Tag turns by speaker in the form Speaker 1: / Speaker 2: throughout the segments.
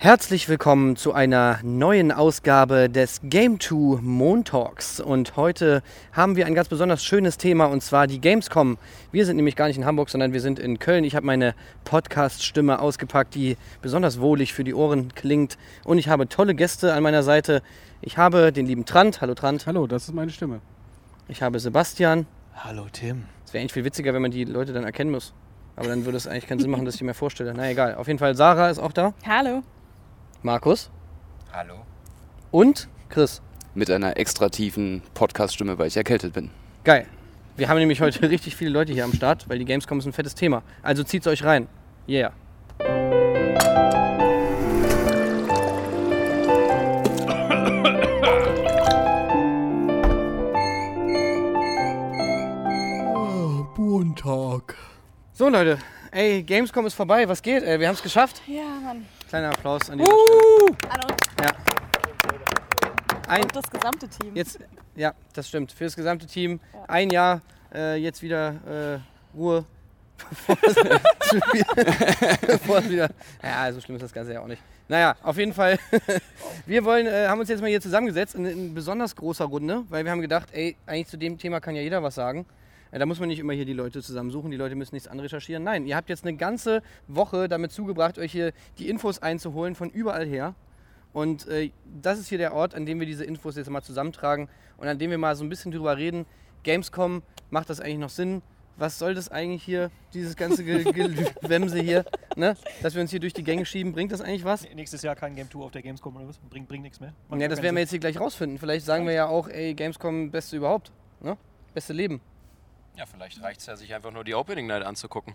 Speaker 1: Herzlich willkommen zu einer neuen Ausgabe des Game 2 Montalks. Und heute haben wir ein ganz besonders schönes Thema und zwar die Gamescom. Wir sind nämlich gar nicht in Hamburg, sondern wir sind in Köln. Ich habe meine Podcast-Stimme ausgepackt, die besonders wohlig für die Ohren klingt. Und ich habe tolle Gäste an meiner Seite. Ich habe den lieben Trant. Hallo Trant.
Speaker 2: Hallo, das ist meine Stimme.
Speaker 1: Ich habe Sebastian.
Speaker 3: Hallo Tim.
Speaker 1: Es wäre eigentlich viel witziger, wenn man die Leute dann erkennen muss. Aber dann würde es eigentlich keinen Sinn machen, dass ich mir vorstelle. Na egal. Auf jeden Fall, Sarah ist auch da.
Speaker 4: Hallo.
Speaker 1: Markus.
Speaker 3: Hallo.
Speaker 1: Und Chris.
Speaker 5: Mit einer extra tiefen Podcast-Stimme, weil ich erkältet bin.
Speaker 1: Geil. Wir haben nämlich heute richtig viele Leute hier am Start, weil die Gamescom ist ein fettes Thema. Also zieht's euch rein. Yeah.
Speaker 2: Montag.
Speaker 1: So Leute, ey, Gamescom ist vorbei. Was geht? Ey, wir haben es geschafft.
Speaker 4: Ja, Mann.
Speaker 1: Kleiner Applaus an dieser Stelle.
Speaker 4: Hallo.
Speaker 1: Ja. Ein,
Speaker 4: Und das gesamte Team.
Speaker 1: jetzt, ja, das stimmt. Für das gesamte Team
Speaker 4: Ja.
Speaker 1: ein Jahr äh, jetzt wieder äh, Ruhe. Bevor es wieder. Ja, so schlimm ist das Ganze ja auch nicht. Naja, auf jeden Fall. Wir wollen, äh, haben uns jetzt mal hier zusammengesetzt in, in besonders großer Runde, weil wir haben gedacht, ey, eigentlich zu dem Thema kann ja jeder was sagen. Äh, Da muss man nicht immer hier die Leute zusammensuchen, die Leute müssen nichts anrecherchieren. Nein, ihr habt jetzt eine ganze Woche damit zugebracht, euch hier die Infos einzuholen von überall her. Und äh, das ist hier der Ort, an dem wir diese Infos jetzt mal zusammentragen und an dem wir mal so ein bisschen drüber reden. Gamescom, macht das eigentlich noch Sinn? Was soll das eigentlich hier, dieses ganze Ge- Gewemse hier, ne? dass wir uns hier durch die Gänge schieben? Bringt das eigentlich was?
Speaker 3: Nächstes Jahr kein Game 2 auf der Gamescom oder was? Bringt, bringt nichts mehr? Macht
Speaker 1: Ja, das werden wir jetzt hier gleich rausfinden. Vielleicht sagen wir ja auch, ey, Gamescom, beste überhaupt. Ne? Beste Leben.
Speaker 5: Ja, vielleicht reicht es ja, sich einfach nur die Opening Night anzugucken.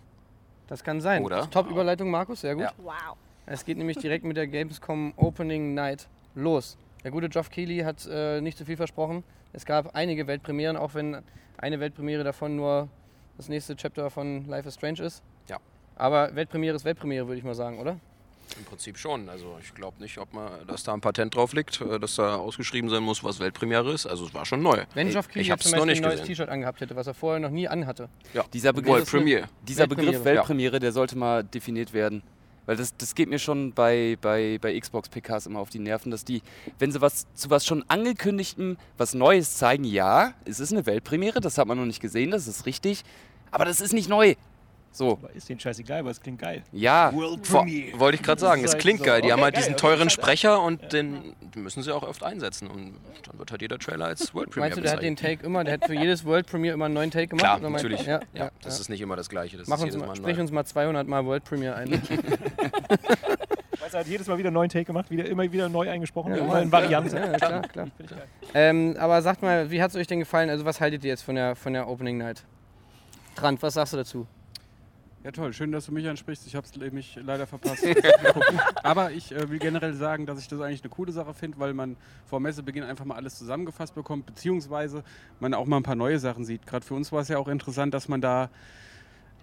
Speaker 1: Das kann sein.
Speaker 5: Oder?
Speaker 1: Top-Überleitung, Markus, sehr gut.
Speaker 5: Ja.
Speaker 4: Wow.
Speaker 1: Es geht nämlich direkt mit der Gamescom Opening Night los. Der gute Geoff Keighley hat äh, nicht zu viel versprochen. Es gab einige Weltpremieren, auch wenn eine Weltpremiere davon nur das nächste Chapter von Life is Strange ist.
Speaker 5: Ja.
Speaker 1: Aber Weltpremiere ist Weltpremiere, würde ich mal sagen, oder?
Speaker 5: Im Prinzip schon. Also ich glaube nicht, ob man, dass da ein Patent drauf liegt, äh, dass da ausgeschrieben sein muss, was Weltpremiere ist. Also es war schon neu.
Speaker 1: Wenn
Speaker 5: Ich-
Speaker 1: Geoff Keighley zum
Speaker 5: noch
Speaker 1: Beispiel
Speaker 5: nicht
Speaker 1: ein neues. T-Shirt angehabt hätte, was er vorher noch nie anhatte.
Speaker 5: Ja.
Speaker 6: Dieser Begriff,
Speaker 5: World Premiere.
Speaker 6: dieser Begriff
Speaker 1: Weltpremiere.
Speaker 6: Weltpremiere, der sollte mal definiert werden. Weil das, das geht mir schon bei, bei, bei Xbox-PKs immer auf die Nerven, dass die, wenn sie was zu was schon angekündigtem, was Neues zeigen, ja, es ist eine Weltpremiere, das hat man noch nicht gesehen, das ist richtig, aber das ist nicht neu. So,
Speaker 3: Aber ist denen scheißegal, aber es klingt geil.
Speaker 6: ja,
Speaker 5: Wollte ich gerade sagen, es klingt
Speaker 3: so,
Speaker 5: geil. Die
Speaker 3: okay,
Speaker 5: haben halt
Speaker 3: geil,
Speaker 5: diesen
Speaker 3: okay,
Speaker 5: teuren. Sprecher und den müssen sie auch oft einsetzen. Und dann wird halt jeder Trailer als World Premiere
Speaker 1: Meinst du, der hat den. Take immer, der hat für jedes World Premiere immer einen neuen Take gemacht?
Speaker 5: Klar, natürlich.
Speaker 1: Ja,
Speaker 5: Ja,
Speaker 1: ja,
Speaker 5: das
Speaker 1: ja.
Speaker 5: ist nicht immer das Gleiche. Das
Speaker 1: Mach
Speaker 5: ist
Speaker 1: uns
Speaker 5: jedes
Speaker 1: mal,
Speaker 5: Mal
Speaker 1: sprich uns mal 200 Mal World Premiere ein.
Speaker 3: Weißt du, er hat jedes Mal wieder einen neuen Take gemacht, wieder, immer wieder neu eingesprochen,
Speaker 1: Ja,
Speaker 3: immer in
Speaker 1: ja,
Speaker 3: Varianten.
Speaker 1: Ja, klar, klar. Ähm, aber sagt mal, wie hat es euch denn gefallen? Also was haltet ihr jetzt von der, von der Opening Night? Trant, was sagst du dazu?
Speaker 2: Ja toll, schön, dass du mich ansprichst. Ich habe es nämlich leider verpasst. Aber ich äh, will generell sagen, dass ich das eigentlich eine coole Sache finde, weil man vor Messebeginn einfach mal alles zusammengefasst bekommt, beziehungsweise man auch mal ein paar neue Sachen sieht. Gerade für uns war es ja auch interessant, dass man da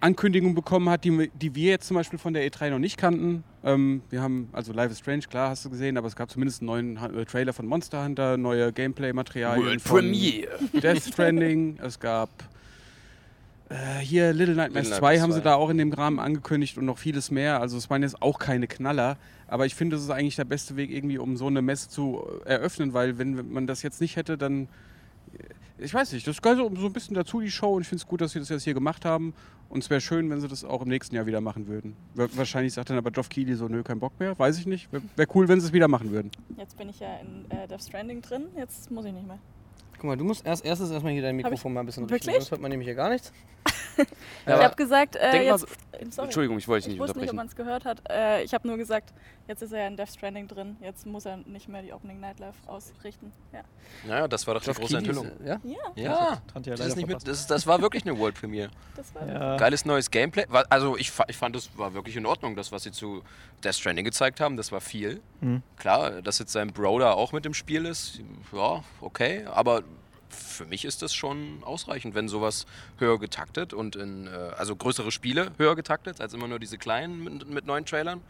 Speaker 2: Ankündigungen bekommen hat, die, die wir jetzt zum Beispiel von der E3 noch nicht kannten. Ähm, wir haben, also Life is Strange, klar, hast du gesehen, aber es gab zumindest einen neuen äh, Trailer von Monster Hunter, neue Gameplay-Materialien
Speaker 6: World
Speaker 2: von
Speaker 6: Premiere.
Speaker 2: Death Stranding, es gab äh, hier Little Nightmares
Speaker 5: Little
Speaker 2: 2
Speaker 5: Nightmares
Speaker 2: haben sie
Speaker 5: 2.
Speaker 2: da auch in dem Rahmen angekündigt und noch vieles mehr. Also es waren jetzt auch keine Knaller, aber ich finde, das ist eigentlich der beste Weg irgendwie, um so eine Messe zu eröffnen, weil wenn man das jetzt nicht hätte, dann äh, ich weiß nicht, das gehört so so ein bisschen dazu, die Show, und ich finde es gut, dass sie das jetzt hier gemacht haben. Und es wäre schön, wenn sie das auch im nächsten Jahr wieder machen würden. Wa- Wahrscheinlich sagt dann aber Geoff Keighley so, nö, kein Bock mehr. Weiß ich nicht. Wäre wär cool, wenn sie es wieder machen würden.
Speaker 4: Jetzt bin ich ja in äh, Death Stranding drin, jetzt muss ich nicht mehr.
Speaker 1: Guck mal, du musst erst erstes erstmal hier dein Mikrofon
Speaker 4: ich-
Speaker 1: mal ein bisschen
Speaker 4: wirklich?
Speaker 1: richten, sonst hört man nämlich hier gar nichts.
Speaker 4: Ich habe gesagt, äh, jetzt, sorry.
Speaker 6: Entschuldigung, ich wollte dich
Speaker 4: Ich
Speaker 6: nicht
Speaker 4: wusste nicht, ob
Speaker 6: unterbrechen.
Speaker 4: man es gehört hat. Äh, ich habe nur gesagt, jetzt ist er ja in Death Stranding drin. Jetzt muss er nicht mehr die Opening Night Live ausrichten. Ja.
Speaker 5: Naja, das war doch die große Enthüllung.
Speaker 1: äh, Ja?
Speaker 4: Ja,
Speaker 5: Ja, das, nicht mit, das, das war wirklich eine World Premiere.
Speaker 4: das war
Speaker 3: Ja.
Speaker 5: Geiles neues Gameplay. Also ich, ich fand, das war wirklich in Ordnung, das, was sie zu Death Stranding gezeigt haben. Das war viel.
Speaker 3: Mhm.
Speaker 5: Klar, dass jetzt sein Bro da auch mit im Spiel ist, ja, okay. Aber für mich ist das schon ausreichend, wenn sowas höher getaktet und in, äh, also größere Spiele höher getaktet, als immer nur diese kleinen mit, mit neuen Trailern.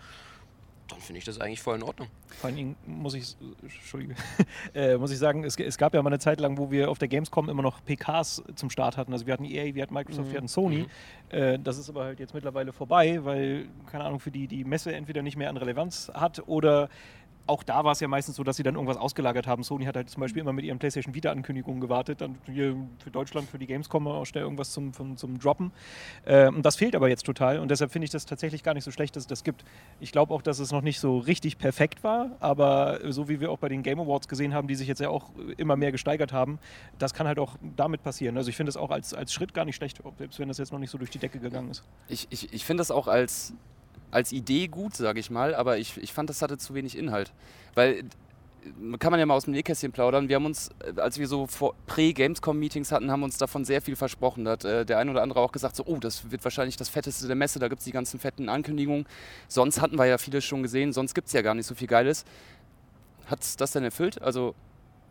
Speaker 5: dann finde ich das eigentlich voll in Ordnung.
Speaker 3: Vor allen Dingen muss ich, Entschuldige, äh, muss ich sagen, es, es, gab ja mal eine Zeit lang, wo wir auf der Gamescom immer noch PKs zum Start hatten. Also wir hatten EA, wir hatten Microsoft,
Speaker 1: Mhm.
Speaker 3: wir hatten Sony. Äh, das ist aber halt jetzt mittlerweile vorbei, weil, keine Ahnung, für die die Messe entweder nicht mehr an Relevanz hat oder auch da war es ja meistens so, dass sie dann irgendwas ausgelagert haben. Sony hat halt zum Beispiel immer mit ihren PlayStation Vita-Ankündigungen gewartet, dann hier für Deutschland, für die Gamescom auch schnell irgendwas zum, zum, zum Droppen. Äh, und das fehlt aber jetzt total und deshalb finde ich das tatsächlich gar nicht so schlecht, dass es das gibt. Ich glaube auch, dass es noch nicht so richtig perfekt war, aber so wie wir auch bei den Game Awards gesehen haben, die sich jetzt ja auch immer mehr gesteigert haben, das kann halt auch damit passieren. Also ich finde es auch als, als Schritt gar nicht schlecht, selbst wenn das jetzt noch nicht so durch die Decke gegangen ist.
Speaker 6: Ich, ich, ich finde das auch als, als Idee gut, sage ich mal, aber ich, ich fand, das hatte zu wenig Inhalt. Weil äh, kann man ja mal aus dem Nähkästchen plaudern. Wir haben uns, äh, als wir so vor- Prä-Gamescom-Meetings hatten, haben uns davon sehr viel versprochen. Da hat äh, der ein oder andere auch gesagt, so, oh, das wird wahrscheinlich das Fetteste der Messe, da gibt es die ganzen fetten Ankündigungen. Sonst hatten wir ja vieles schon gesehen, sonst gibt es ja gar nicht so viel Geiles. Hat es das denn erfüllt? Also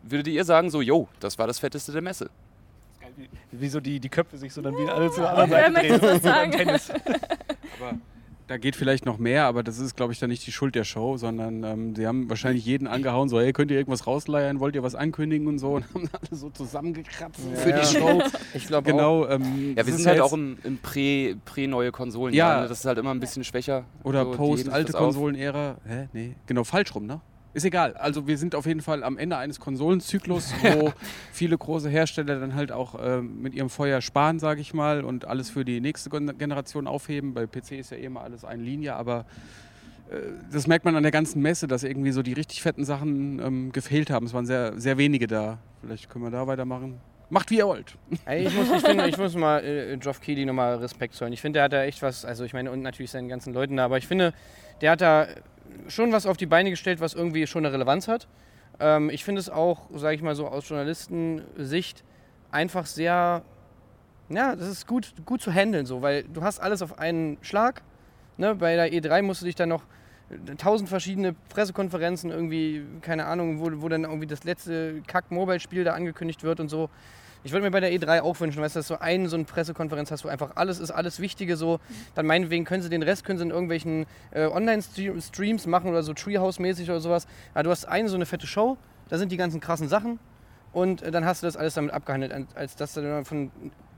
Speaker 6: würdet ihr sagen, so, yo, das war das Fetteste der Messe?
Speaker 3: Wie so die, die Köpfe sich so dann wieder alle zur anderen
Speaker 4: Wer
Speaker 3: Seite
Speaker 4: möchte
Speaker 3: drehen.
Speaker 4: sagen?
Speaker 3: Tennis.
Speaker 2: Aber da geht vielleicht noch mehr, aber das ist, glaube ich, dann nicht die Schuld der Show, sondern ähm, sie haben wahrscheinlich jeden angehauen, so, hey, könnt ihr irgendwas rausleiern, wollt ihr was ankündigen und so und haben alle so zusammengekratzt für
Speaker 1: Ja.
Speaker 2: die Show.
Speaker 1: Ich glaube auch.
Speaker 2: genau. Ähm,
Speaker 6: Ja, wir sind halt auch im, im Prä- Prä-neue Konsolen.
Speaker 2: Ja.
Speaker 6: ne? Das ist halt immer ein bisschen schwächer.
Speaker 2: Oder
Speaker 6: So, die
Speaker 2: Post,
Speaker 6: heben sich
Speaker 2: alte
Speaker 6: das auf.
Speaker 2: Konsolen-Ära. Hä? Nee. Genau, falsch rum, ne? Ist egal. Also wir sind auf jeden Fall am Ende eines Konsolenzyklus, wo viele große Hersteller dann halt auch ähm, mit ihrem Feuer sparen, sage ich mal, und alles für die nächste Gen- Generation aufheben. Bei PC ist ja eh immer alles eine Linie, aber äh, das merkt man an der ganzen Messe, dass irgendwie so die richtig fetten Sachen ähm, gefehlt haben. Es waren sehr, sehr wenige da. Vielleicht können wir da weitermachen. Macht wie ihr wollt.
Speaker 1: Ey, ich, muss, ich, finde, ich muss mal äh, Geoff Keighley nochmal Respekt zollen. Ich finde, der hat da echt was, also ich meine, und natürlich seinen ganzen Leuten da, aber ich finde, der hat da schon was auf die Beine gestellt, was irgendwie schon eine Relevanz hat. Ähm, ich finde es auch, sage ich mal so aus Journalistensicht, einfach sehr, ja, das ist gut, gut zu handeln so, weil du hast alles auf einen Schlag. Ne? Bei der E3 musst du dich dann noch äh, tausend verschiedene Pressekonferenzen irgendwie, keine Ahnung, wo, wo dann irgendwie das letzte Kack-Mobile-Spiel da angekündigt wird und so. Ich würde mir bei der E3 auch wünschen, weißt du, dass du einen so eine Pressekonferenz hast, wo einfach alles ist, alles Wichtige so. Dann meinetwegen können sie den Rest können sie in irgendwelchen äh, Online-Streams machen oder so Treehouse-mäßig oder sowas. Aber du hast eine so eine fette Show, da sind die ganzen krassen Sachen und äh, dann hast du das alles damit abgehandelt, als- als dass du dann von,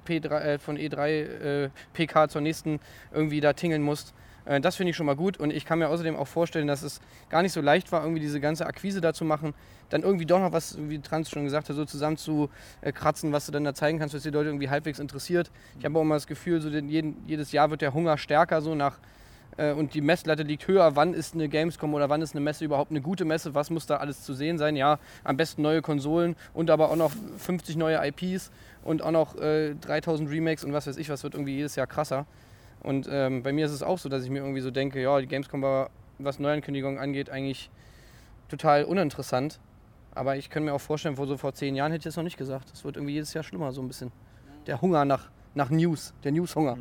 Speaker 1: P3, äh, von E3 äh, PK zur nächsten irgendwie da tingeln musst. Äh, das finde ich schon mal gut und ich kann mir außerdem auch vorstellen, dass es gar nicht so leicht war, irgendwie diese ganze Akquise da zu machen, dann irgendwie doch noch was, wie Trans schon gesagt hat, so zusammen zu äh, kratzen, was du dann da zeigen kannst, was die Leute irgendwie halbwegs interessiert. Ich habe auch immer das Gefühl, so den, jeden, jedes Jahr wird der Hunger stärker, so nach äh, und die Messlatte liegt höher. Wann ist eine Gamescom oder wann ist eine Messe überhaupt eine gute Messe? Was muss da alles zu sehen sein? Ja, am besten neue Konsolen und aber auch noch 50 neue IPs und auch noch äh, 3000 Remakes und was weiß ich, was wird irgendwie jedes Jahr krasser. Und ähm, bei mir ist es auch so, dass ich mir irgendwie so denke, ja, die Gamescom war, was Neuankündigungen angeht, eigentlich total uninteressant. Aber ich kann mir auch vorstellen, vor so vor zehn Jahren hätte ich das noch nicht gesagt. Das wird irgendwie jedes Jahr schlimmer, so ein bisschen. Der Hunger nach, nach News, der News-Hunger.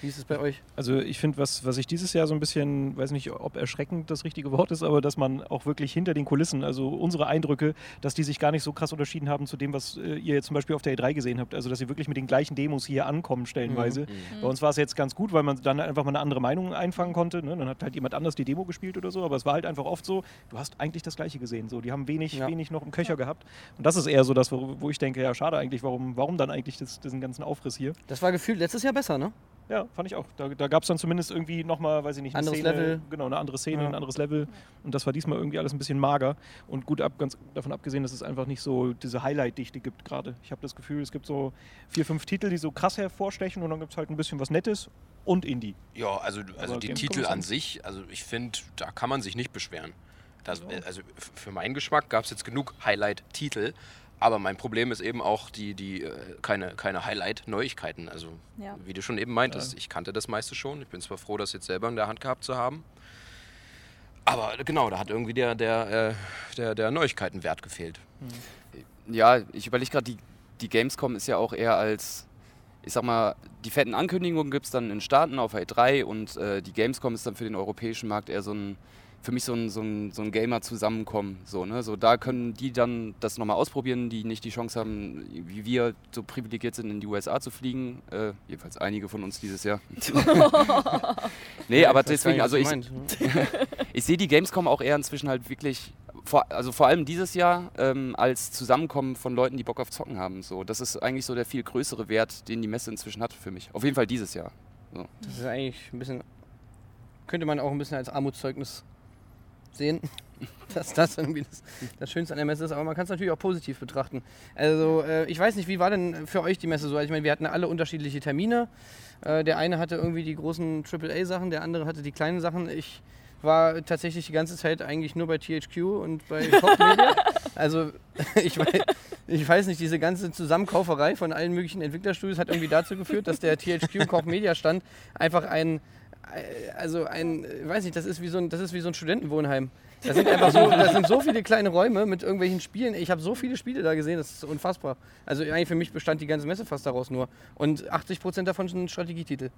Speaker 1: Wie ist es bei euch?
Speaker 3: Also ich finde, was, was ich dieses Jahr so ein bisschen, weiß nicht, ob erschreckend das richtige Wort ist, aber dass man auch wirklich hinter den Kulissen, also unsere Eindrücke, dass die sich gar nicht so krass unterschieden haben zu dem, was äh, ihr jetzt zum Beispiel auf der E3 gesehen habt. Also dass sie wirklich mit den gleichen Demos hier ankommen stellenweise. Bei uns war es jetzt ganz gut, weil man dann einfach mal eine andere Meinung einfangen konnte. Ne? Dann hat halt jemand anders die Demo gespielt oder so, aber es war halt einfach oft so, du hast eigentlich das Gleiche gesehen. So, die haben wenig,
Speaker 1: Ja.
Speaker 3: wenig noch im Köcher gehabt. Und das ist eher so das, wo, wo ich denke, ja schade eigentlich, warum, warum dann eigentlich das, diesen ganzen Aufriss hier?
Speaker 1: Das war gefühlt letztes Jahr besser, ne?
Speaker 3: Ja, fand ich auch. Da, da gab es dann zumindest irgendwie nochmal, weiß ich nicht, eine
Speaker 1: Anderes
Speaker 3: Szene,
Speaker 1: Level.
Speaker 3: Genau, eine andere Szene,
Speaker 1: Ja.
Speaker 3: ein anderes Level. Und das war diesmal irgendwie alles ein bisschen mager. Und gut ab, ganz davon abgesehen, dass es einfach nicht so diese Highlight-Dichte gibt gerade. Ich habe das Gefühl, es gibt so vier, fünf Titel, die so krass hervorstechen und dann gibt es halt ein bisschen was Nettes und Indie.
Speaker 5: Ja, also, also
Speaker 3: Aber
Speaker 5: die Titel an sich, also ich finde, da kann man sich nicht beschweren. Das, also f- für meinen Geschmack gab es jetzt genug Highlight-Titel, aber mein Problem ist eben auch die, die äh, keine, keine Highlight-Neuigkeiten. Also
Speaker 4: Ja.
Speaker 5: wie du schon eben meintest, ich kannte das meiste schon. Ich bin zwar froh, das jetzt selber in der Hand gehabt zu haben. Aber genau, da hat irgendwie der, der, äh, der, der Neuigkeitenwert gefehlt.
Speaker 6: Ja, ich überlege gerade, die, die Gamescom ist ja auch eher als, ich sag mal, die fetten Ankündigungen gibt es dann in Staaten auf E3 und äh, die Gamescom ist dann für den europäischen Markt eher so ein für mich so ein, so ein, so ein Gamer-Zusammenkommen. So, ne? so, da können die dann das nochmal ausprobieren, die nicht die Chance haben, wie wir so privilegiert sind, in die USA zu fliegen. Äh, jedenfalls einige von uns dieses Jahr. nee, aber
Speaker 1: Ich weiß gar
Speaker 6: deswegen, also ich,
Speaker 1: meinst.
Speaker 6: ich sehe die Gamescom auch eher inzwischen halt wirklich, vor, also vor allem dieses Jahr, ähm, als Zusammenkommen von Leuten, die Bock auf Zocken haben. So, das ist eigentlich so der viel größere Wert, den die Messe inzwischen hat für mich. Auf jeden Fall dieses Jahr.
Speaker 1: Das ist eigentlich ein bisschen. Könnte man auch ein bisschen als Armutszeugnis sehen, dass das irgendwie das, das Schönste an der Messe ist. Aber man kann es natürlich auch positiv betrachten. Also, äh, ich weiß nicht, wie war denn für euch die Messe so? Also, ich meine, wir hatten alle unterschiedliche Termine. Äh, der eine hatte irgendwie die großen AAA-Sachen, der andere hatte die kleinen Sachen. Ich war tatsächlich die ganze Zeit eigentlich nur bei THQ und bei Pop Media. Also ich weiß, ich weiß nicht, diese ganze Zusammenkauferei von allen möglichen Entwicklerstudios hat irgendwie dazu geführt, dass der THQ Koch Media Stand einfach ein, also ein, äh, weiß nicht, das ist wie so ein, das ist wie so ein Studentenwohnheim. Da sind einfach so, das sind so viele kleine Räume mit irgendwelchen Spielen. Ich habe so viele Spiele da gesehen, das ist unfassbar. Also eigentlich für mich bestand die ganze Messe fast daraus nur. Und 80% davon sind Strategietitel.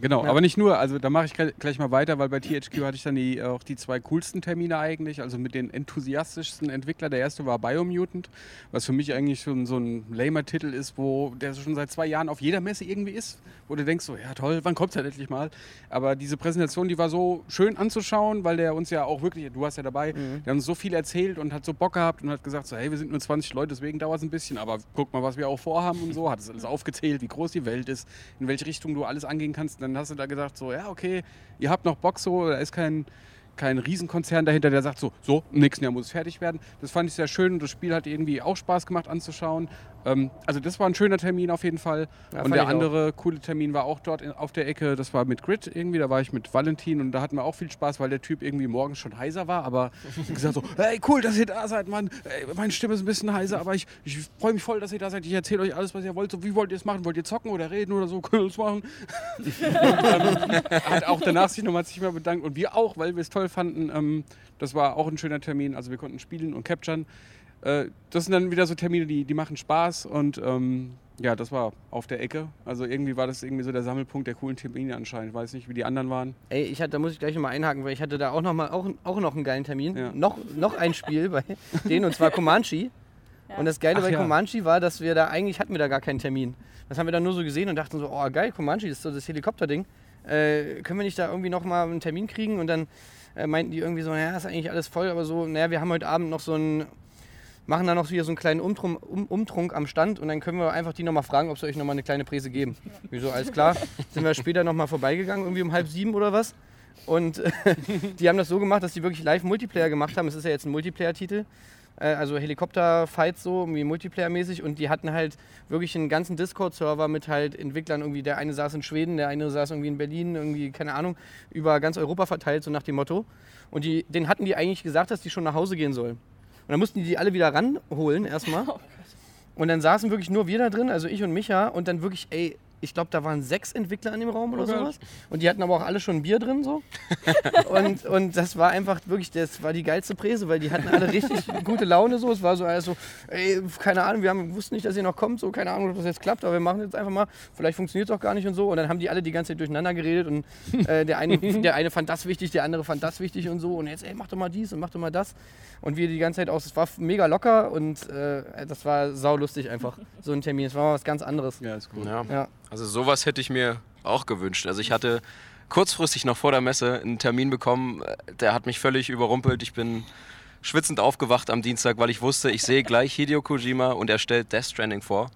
Speaker 2: Genau,
Speaker 1: Ja.
Speaker 2: aber nicht nur, also da mache ich gleich- mal weiter, weil bei THQ hatte ich dann die, auch die zwei coolsten Termine eigentlich, also mit den enthusiastischsten Entwicklern. Der erste war Biomutant, was für mich eigentlich schon so ein lamer Titel ist, wo der schon seit zwei Jahren auf jeder Messe irgendwie ist, wo du denkst so, ja toll, wann kommt es halt endlich mal? Aber diese Präsentation, die war so schön anzuschauen, weil der uns ja auch wirklich, du warst ja dabei, der hat uns so viel erzählt und hat so Bock gehabt und hat gesagt so, hey, wir sind nur 20 Leute, deswegen dauert es ein bisschen, aber guck mal, was wir auch vorhaben und so, hat es alles aufgezählt, wie groß die Welt ist, in welche Richtung du alles angehen kannst. Dann hast du da gesagt so, ja, okay, ihr habt noch Bock so, da ist kein, kein Riesenkonzern dahinter, der sagt so, so, nächsten Jahr muss es fertig werden. Das fand ich sehr schön und das Spiel hat irgendwie auch Spaß gemacht anzuschauen. Ähm, also das war ein schöner Termin auf jeden Fall.
Speaker 1: Ja,
Speaker 2: und der
Speaker 1: ich auch.
Speaker 2: andere coole Termin war auch dort in, auf der Ecke, das war mit Grid irgendwie, da war ich mit Valentin und da hatten wir auch viel Spaß, weil der Typ irgendwie morgens schon heiser war, aber gesagt so, hey cool, dass ihr da seid, Mann, Ey, meine Stimme ist ein bisschen heiser, aber ich, ich freue mich voll, dass ihr da seid, ich erzähle euch alles, was ihr wollt, so, wie wollt ihr es machen, wollt ihr zocken oder reden oder so, können wir es machen. und, ähm, hat auch danach sich nochmal sich mal bedankt und wir auch, weil wir es toll fanden, ähm, das war auch ein schöner Termin, also wir konnten spielen und capturen. Äh, das sind dann wieder so Termine, die, die machen Spaß und ähm, ja, das war auf der Ecke. Also irgendwie war das irgendwie so der Sammelpunkt der coolen Termine anscheinend. Ich weiß nicht, wie die anderen waren.
Speaker 1: Ey, ich hatte, da muss ich gleich nochmal einhaken, weil ich hatte da auch noch, mal, auch, auch noch einen geilen Termin.
Speaker 2: Ja.
Speaker 1: Noch, noch ein Spiel bei denen, und zwar Comanche.
Speaker 4: Ja.
Speaker 1: Und das Geile
Speaker 2: Ach
Speaker 1: bei
Speaker 2: ja.
Speaker 1: Comanche war, dass wir da, eigentlich hatten wir da gar keinen Termin. Das haben wir dann nur so gesehen und dachten so, oh geil, Comanche, das ist so das Helikopterding. Äh, können wir nicht da irgendwie nochmal einen Termin kriegen? Und dann äh, meinten die irgendwie so, naja, ist eigentlich alles voll, aber so, naja, wir haben heute Abend noch so einen, machen da noch wieder so einen kleinen Umtrunk, um, Umtrunk am Stand und dann können wir einfach die nochmal fragen, ob sie euch nochmal eine kleine Präse geben. Wieso, alles klar. Sind wir später nochmal vorbeigegangen, irgendwie um halb sieben oder was. Und äh, die haben das so gemacht, dass die wirklich live Multiplayer gemacht haben. Es ist ja jetzt ein Multiplayer-Titel. Äh, also Helikopter-Fights so, irgendwie Multiplayer-mäßig. Und die hatten halt wirklich einen ganzen Discord-Server mit halt Entwicklern. Irgendwie der eine saß in Schweden, der eine saß irgendwie in Berlin, irgendwie, keine Ahnung, über ganz Europa verteilt, so nach dem Motto. Und die, den hatten die eigentlich gesagt, dass die schon nach Hause gehen sollen. Und dann mussten die die alle wieder ranholen erstmal. Und dann saßen wirklich nur wir da drin, also ich und Micha. Und dann wirklich, ey, ich glaube, da waren sechs Entwickler in dem Raum oder
Speaker 2: Oh
Speaker 1: sowas. Und die hatten aber auch alle schon ein Bier drin so. und, und das war einfach wirklich, das war die geilste Präse, weil die hatten alle richtig gute Laune so. Es war so alles so, ey, keine Ahnung, wir haben, wussten nicht, dass ihr noch kommt, so, keine Ahnung, ob das jetzt klappt, aber wir machen jetzt einfach mal. Vielleicht funktioniert es auch gar nicht und so. Und dann haben die alle die ganze Zeit durcheinander geredet und äh, der, eine, der eine fand das wichtig, der andere fand das wichtig und so. Und jetzt, ey, mach doch mal dies und mach doch mal das. Und wir die ganze Zeit aus, es war mega locker und äh, das war saulustig einfach, so ein Termin. Es war mal was ganz anderes.
Speaker 2: Ja, ist cool.
Speaker 5: Ja.
Speaker 1: Ja.
Speaker 5: Also sowas hätte ich mir auch gewünscht. Also ich hatte kurzfristig noch vor der Messe einen Termin bekommen, äh, der hat mich völlig überrumpelt. Ich bin schwitzend aufgewacht am Dienstag, weil ich wusste, ich sehe gleich Hideo Kojima und er stellt Death Stranding vor.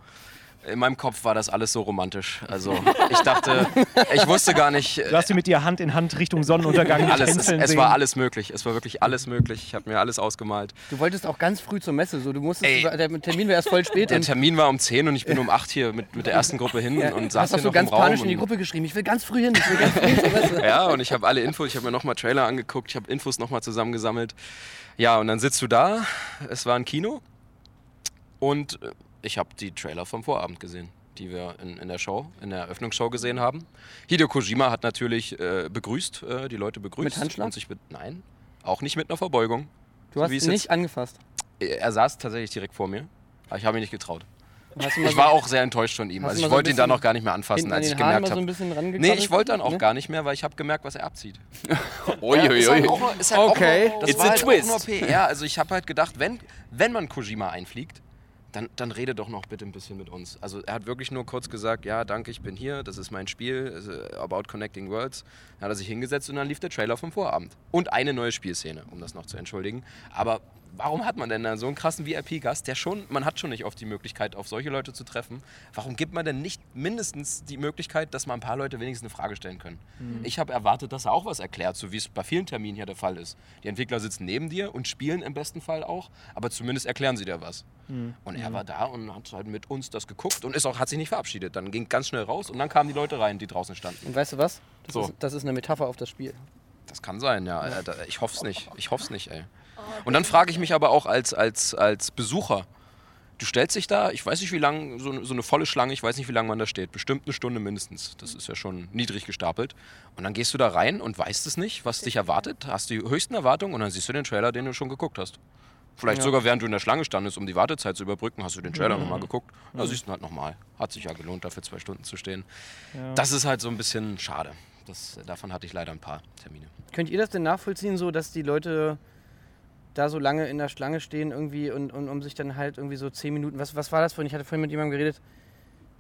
Speaker 5: In meinem Kopf war das alles so romantisch. Also ich dachte, ich wusste gar nicht.
Speaker 3: Du hast sie mit dir Hand in Hand Richtung Sonnenuntergang
Speaker 5: alles, es, es war alles möglich. Es war wirklich alles möglich. Ich habe mir alles ausgemalt.
Speaker 1: Du wolltest auch ganz früh zur Messe, so du musstest,
Speaker 5: Ey.
Speaker 1: der Termin wäre erst voll spät.
Speaker 5: Der Termin war um 10 und ich bin um 8 hier mit, mit der ersten Gruppe hin
Speaker 1: ja,
Speaker 5: und
Speaker 1: du
Speaker 5: saß
Speaker 1: hast
Speaker 5: hier
Speaker 1: so
Speaker 5: noch
Speaker 1: ganz
Speaker 5: im Raum
Speaker 1: panisch in die Gruppe geschrieben, ich will ganz früh hin, ich will ganz früh zur Messe.
Speaker 5: Ja, und ich habe alle Infos, ich habe mir nochmal Trailer angeguckt, ich habe Infos nochmal zusammengesammelt. Ja, und dann sitzt du da, es war ein Kino und äh, ich habe die Trailer vom Vorabend gesehen, die wir in, in der Show, in der Eröffnungsshow gesehen haben. Hideo Kojima hat natürlich äh, begrüßt, äh, die Leute begrüßt.
Speaker 1: Mit Handschlag?
Speaker 5: Und sich mit, nein, auch nicht mit einer Verbeugung.
Speaker 1: Du hast
Speaker 5: wie es
Speaker 1: nicht
Speaker 5: jetzt-
Speaker 1: angefasst.
Speaker 5: Er saß tatsächlich direkt vor mir, aber ich habe mich nicht getraut.
Speaker 1: Hast
Speaker 5: Ich
Speaker 1: so
Speaker 5: war auch sehr enttäuscht von ihm.
Speaker 1: Hast
Speaker 5: Also ich
Speaker 1: so
Speaker 5: wollte ihn da
Speaker 1: bisschen
Speaker 5: noch gar nicht mehr anfassen, als ich gemerkt
Speaker 1: so
Speaker 5: habe.
Speaker 1: bisschen
Speaker 5: Nee, ich wollte dann auch
Speaker 1: Ne?
Speaker 5: gar nicht mehr, weil ich habe gemerkt, was er abzieht.
Speaker 6: Uiuiui.
Speaker 5: Halt halt
Speaker 1: Okay.
Speaker 5: nur, das
Speaker 6: It's
Speaker 5: war
Speaker 6: a
Speaker 5: halt
Speaker 6: twist.
Speaker 5: Auch nur PR. Also ich habe halt gedacht, wenn, wenn man Kojima einfliegt, dann, dann rede doch noch bitte ein bisschen mit uns. Also er hat wirklich nur kurz gesagt, ja, danke, ich bin hier, das ist mein Spiel, äh, About Connecting Worlds. Dann hat er sich hingesetzt und dann lief der Trailer vom Vorabend. Und eine neue Spielszene, um das noch zu entschuldigen. Aber warum hat man denn dann so einen krassen VIP-Gast, der schon, man hat schon nicht oft die Möglichkeit, auf solche Leute zu treffen. Warum gibt man denn nicht mindestens die Möglichkeit, dass mal ein paar Leute wenigstens eine Frage stellen können? Ich habe erwartet, dass er auch was erklärt, so wie es bei vielen Terminen hier der Fall ist. Die Entwickler sitzen neben dir und spielen im besten Fall auch, aber zumindest erklären sie dir was. Und er war da und hat halt mit uns das geguckt und ist auch, hat sich nicht verabschiedet. Dann ging ganz schnell raus und dann kamen die Leute rein, die draußen standen.
Speaker 1: Und weißt du was? Das,
Speaker 5: So.
Speaker 1: ist, das ist eine Metapher auf das Spiel.
Speaker 5: Das kann sein, ja. Äh, da- Ich hoffe es nicht. Ich hoffe es nicht, ey. Und dann frage ich mich aber auch als, als, als Besucher, du stellst dich da, ich weiß nicht wie lange, so, eine- so eine volle Schlange, ich weiß nicht wie lange man da steht, bestimmt eine Stunde mindestens. Das ist ja schon niedrig gestapelt. Und dann gehst du da rein und weißt es nicht, was dich erwartet, hast die höchsten Erwartungen und dann siehst du den Trailer, den du schon geguckt hast. Vielleicht sogar während du in der Schlange standest, um die Wartezeit zu überbrücken, hast du den Trailer nochmal geguckt. Da siehst du ihn halt nochmal. Hat sich ja gelohnt, dafür zwei Stunden zu stehen. Das ist halt so ein bisschen schade. Das, davon hatte ich leider ein paar Termine.
Speaker 1: Könnt ihr das denn nachvollziehen, so dass die Leute da so lange in der Schlange stehen irgendwie und, und um sich dann halt irgendwie so zehn Minuten, was, was war das vorhin? Ich hatte vorhin mit jemandem geredet,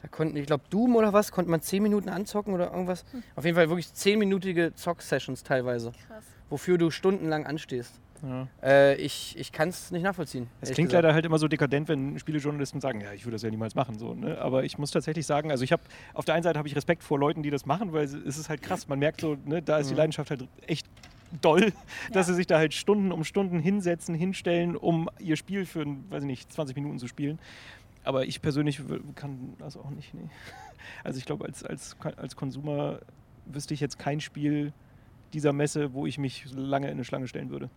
Speaker 1: da konnten, ich glaube Doom oder was, konnte man zehn Minuten anzocken oder irgendwas. Auf jeden Fall wirklich zehnminütige Zock-Sessions teilweise,
Speaker 4: Krass.
Speaker 1: wofür du stundenlang anstehst.
Speaker 3: Ja.
Speaker 1: Äh, ich ich kann es nicht nachvollziehen.
Speaker 3: Es klingt
Speaker 1: gesagt.
Speaker 3: leider halt immer so dekadent, wenn Spielejournalisten sagen, ja, ich würde das ja niemals machen. So, ne? Aber ich muss tatsächlich sagen, also ich habe auf der einen Seite habe ich Respekt vor Leuten, die das machen, weil es es ist halt krass. Man merkt so, ne, da ist die Leidenschaft halt echt doll, dass sie sich da halt Stunden um Stunden hinsetzen, hinstellen, um ihr Spiel für, weiß ich nicht, 20 Minuten zu spielen. Aber ich persönlich kann das auch nicht. Nee. Also ich glaube, als, als, als Konsumer wüsste ich jetzt kein Spiel dieser Messe, wo ich mich lange in eine Schlange stellen würde.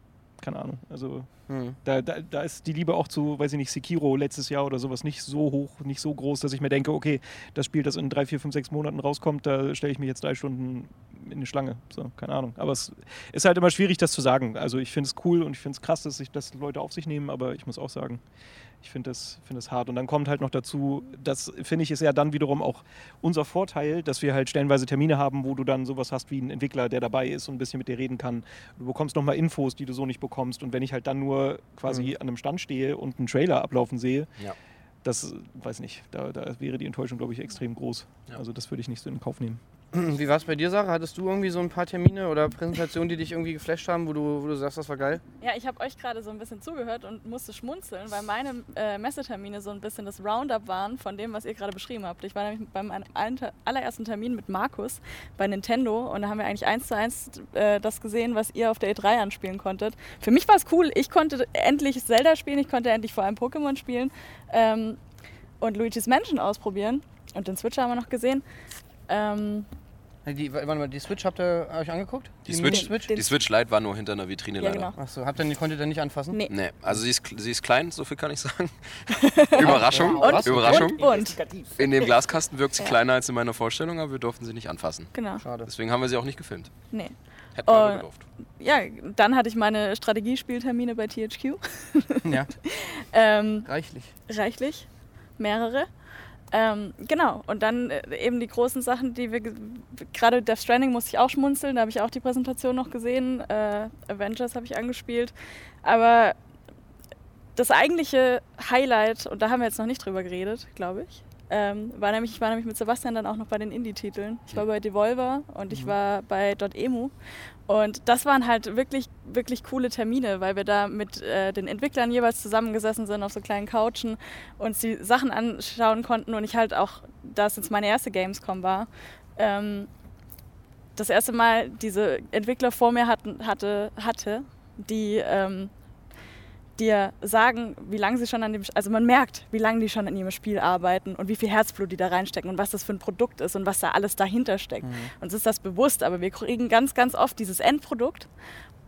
Speaker 3: Keine Ahnung. Also
Speaker 1: Hm.
Speaker 3: da, da, da ist die Liebe auch zu, weiß ich nicht, Sekiro letztes Jahr oder sowas nicht so hoch, nicht so groß, dass ich mir denke, okay, das Spiel, das in drei, vier, fünf, sechs Monaten rauskommt, da stelle ich mich jetzt drei Stunden in eine Schlange. So, keine Ahnung. Aber es ist halt immer schwierig, das zu sagen. Also ich finde es cool und ich finde es krass, dass sich das Leute auf sich nehmen, aber ich muss auch sagen, ich finde das, find das hart. Und dann kommt halt noch dazu, das finde ich ist ja dann wiederum auch unser Vorteil, dass wir halt stellenweise Termine haben, wo du dann sowas hast wie ein Entwickler, der dabei ist und ein bisschen mit dir reden kann. Du bekommst nochmal Infos, die du so nicht bekommst. Und wenn ich halt dann nur quasi an einem Stand stehe und einen Trailer ablaufen sehe,
Speaker 5: Ja.
Speaker 3: das, weiß nicht, da, da wäre die Enttäuschung, glaube ich, extrem groß.
Speaker 5: Ja.
Speaker 3: Also das würde ich nicht so in Kauf nehmen.
Speaker 1: Wie war es bei dir, Sarah? Hattest du irgendwie so ein paar Termine oder Präsentationen, die dich irgendwie geflasht haben, wo du, wo du sagst, das war geil?
Speaker 4: Ja, ich habe euch gerade so ein bisschen zugehört und musste schmunzeln, weil meine äh, Messetermine so ein bisschen das Roundup waren von dem, was ihr gerade beschrieben habt. Ich war nämlich beim allerersten Termin mit Markus bei Nintendo und da haben wir eigentlich eins zu eins äh, das gesehen, was ihr auf der E3 anspielen konntet. Für mich war es cool. Ich konnte endlich Zelda spielen, ich konnte endlich vor allem Pokémon spielen ähm, und Luigi's Mansion ausprobieren. Und den Switch haben wir noch gesehen. Ähm,
Speaker 1: Die, warte mal, die Switch habt ihr euch angeguckt?
Speaker 5: Die Switch,
Speaker 1: Mini-Switch?
Speaker 5: die Switch Lite war nur hinter einer Vitrine
Speaker 4: Ja,
Speaker 5: leider.
Speaker 4: genau.
Speaker 1: Achso, habt ihr, die- konntet ihr nicht anfassen?
Speaker 4: nee.
Speaker 5: Nee, also sie ist, sie ist klein, so viel kann ich sagen. Überraschung,
Speaker 4: Und,
Speaker 5: Überraschung.
Speaker 4: und bunt.
Speaker 5: In dem Glaskasten wirkt sie
Speaker 4: Ja.
Speaker 5: kleiner als in meiner Vorstellung, aber wir durften sie nicht anfassen.
Speaker 4: Genau.
Speaker 1: Schade.
Speaker 5: Deswegen haben wir sie auch nicht gefilmt.
Speaker 4: Nee.
Speaker 5: Hätten wir aber
Speaker 4: Oh.
Speaker 5: gedurft.
Speaker 4: Ja, dann hatte ich meine Strategiespieltermine bei THQ.
Speaker 1: Ja,
Speaker 4: Ähm,
Speaker 1: reichlich.
Speaker 4: reichlich. Mehrere. Ähm, genau. Und dann äh, eben die großen Sachen, die wir. ge- Gerade Death Stranding musste ich auch schmunzeln. Da habe ich auch die Präsentation noch gesehen. Äh, Avengers habe ich angespielt. Aber das eigentliche Highlight, und da haben wir jetzt noch nicht drüber geredet, glaube ich, ähm, war nämlich, ich war nämlich mit Sebastian dann auch noch bei den Indie-Titeln. Ich war bei Devolver und ich war bei .emu. Und das waren halt wirklich, wirklich coole Termine, weil wir da mit äh, den Entwicklern jeweils zusammengesessen sind auf so kleinen Couchen, uns die Sachen anschauen konnten und ich halt auch, da es jetzt meine erste Gamescom war, ähm, das erste Mal diese Entwickler vor mir hatten, hatte, hatte die ähm, dir sagen, wie lange sie schon an dem, also man merkt, wie lange die schon an ihrem Spiel arbeiten und wie viel Herzblut die da reinstecken und was das für ein Produkt ist und was da alles dahinter steckt. Uns ist das bewusst, aber wir kriegen ganz, ganz oft dieses Endprodukt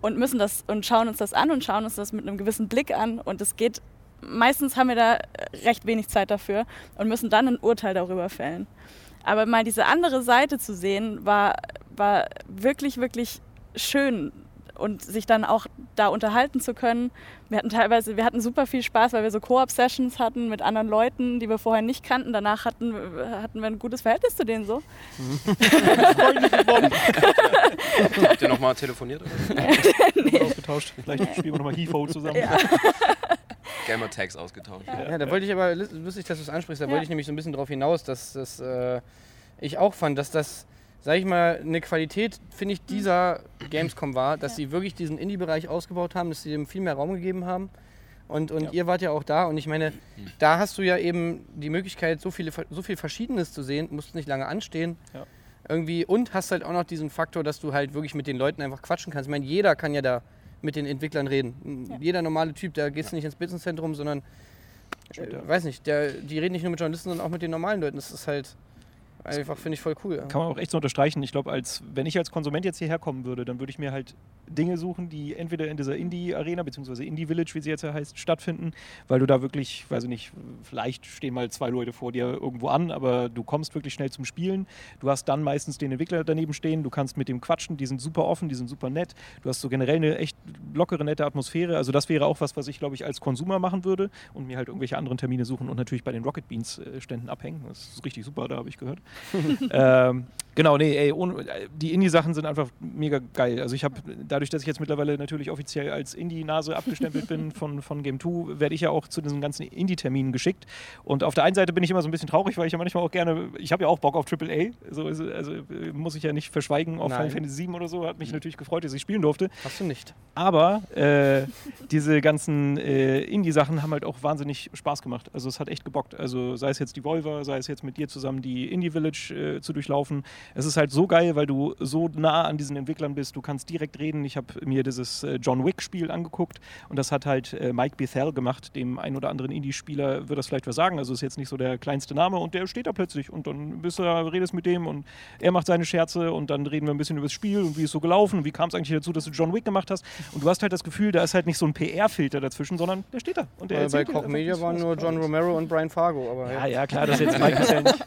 Speaker 4: und müssen das und schauen uns das an und schauen uns das mit einem gewissen Blick an und es geht, meistens haben wir da recht wenig Zeit dafür und müssen dann ein Urteil darüber fällen. Aber mal diese andere Seite zu sehen, war, war wirklich, wirklich schön und sich dann auch da unterhalten zu können. Wir hatten teilweise, wir hatten super viel Spaß, weil wir so Koop-Sessions hatten mit anderen Leuten, die wir vorher nicht kannten. Danach hatten, hatten wir ein gutes Verhältnis zu denen so.
Speaker 5: Habt ihr nochmal telefoniert? Oder?
Speaker 3: Ausgetauscht. Vielleicht spielen wir nochmal HIFO zusammen.
Speaker 4: Ja.
Speaker 5: Gamer-Tags ausgetauscht.
Speaker 1: Ja, da wollte ich aber, lustig, dass du es ansprichst, da wollte ich nämlich so ein bisschen darauf hinaus, dass das, äh, ich auch fand, dass das, sag ich mal, eine Qualität, finde ich, dieser Gamescom war, dass sie wirklich diesen Indie-Bereich ausgebaut haben, dass sie dem viel mehr Raum gegeben haben. Und, und
Speaker 3: Ja.
Speaker 1: ihr wart ja auch da und ich meine, da hast du ja eben die Möglichkeit, so, viele, so viel Verschiedenes zu sehen, musst nicht lange anstehen.
Speaker 3: Ja.
Speaker 1: Irgendwie und hast halt auch noch diesen Faktor, dass du halt wirklich mit den Leuten einfach quatschen kannst. Ich meine, jeder kann ja da mit den Entwicklern reden. Jeder normale Typ, da gehst du nicht ins Businesszentrum, sondern
Speaker 3: ja.
Speaker 1: äh, weiß nicht, der, die reden nicht nur mit Journalisten, sondern auch mit den normalen Leuten. Das ist halt einfach, finde ich, voll cool. Ja.
Speaker 3: Kann man auch echt so unterstreichen. Ich glaube, als wenn ich als Konsument jetzt hierher kommen würde, dann würde ich mir halt Dinge suchen, die entweder in dieser Indie-Arena bzw. Indie-Village, wie sie jetzt ja heißt, stattfinden, weil du da wirklich, weiß ich nicht, vielleicht stehen mal zwei Leute vor dir irgendwo an, aber du kommst wirklich schnell zum Spielen. Du hast dann meistens den Entwickler daneben stehen, du kannst mit dem quatschen, die sind super offen, die sind super nett. Du hast so generell eine echt lockere, nette Atmosphäre. Also das wäre auch was, was ich, glaube ich, als Konsumer machen würde und mir halt irgendwelche anderen Termine suchen und natürlich bei den Rocket Beans äh, abhängen. Das ist richtig super, da habe ich gehört. Ähm, genau, nee, ey, ohne, äh, die Indie-Sachen sind einfach mega geil. Also ich habe, dadurch, dass ich jetzt mittlerweile natürlich offiziell als Indie-Nase abgestempelt bin von, von Game 2, werde ich ja auch zu diesen ganzen Indie-Terminen geschickt. Und auf der einen Seite bin ich immer so ein bisschen traurig, weil ich ja manchmal auch gerne, ich habe ja auch Bock auf AAA, so also äh, muss ich ja nicht verschweigen, auf
Speaker 1: Nein.
Speaker 3: Final Fantasy 7 oder so, hat mich natürlich gefreut, dass ich spielen durfte.
Speaker 1: Hast du nicht.
Speaker 3: Aber äh, diese ganzen äh, Indie-Sachen haben halt auch wahnsinnig Spaß gemacht. Also es hat echt gebockt. Also sei es jetzt die Volver, sei es jetzt mit dir zusammen die Indie-Village äh, zu durchlaufen. Es ist halt so geil, weil du so nah an diesen Entwicklern bist. Du kannst direkt reden. Ich habe mir dieses äh, John Wick-Spiel angeguckt und das hat halt äh, Mike Bethel gemacht. Dem ein oder anderen Indie-Spieler wird das vielleicht was sagen. Also ist jetzt nicht so der kleinste Name und der steht da plötzlich und dann bist du da, redest mit dem und er macht seine Scherze und dann reden wir ein bisschen über das Spiel und wie ist so gelaufen und wie kam es eigentlich dazu, dass du John Wick gemacht hast. Und du hast halt das Gefühl, da ist halt nicht so ein PR-Filter dazwischen, sondern der steht da. Und der
Speaker 1: bei Koch Media waren nur. John Romero und Brian Fargo. Aber
Speaker 3: Ja, ja, klar, das ist jetzt Mike Bethel nicht.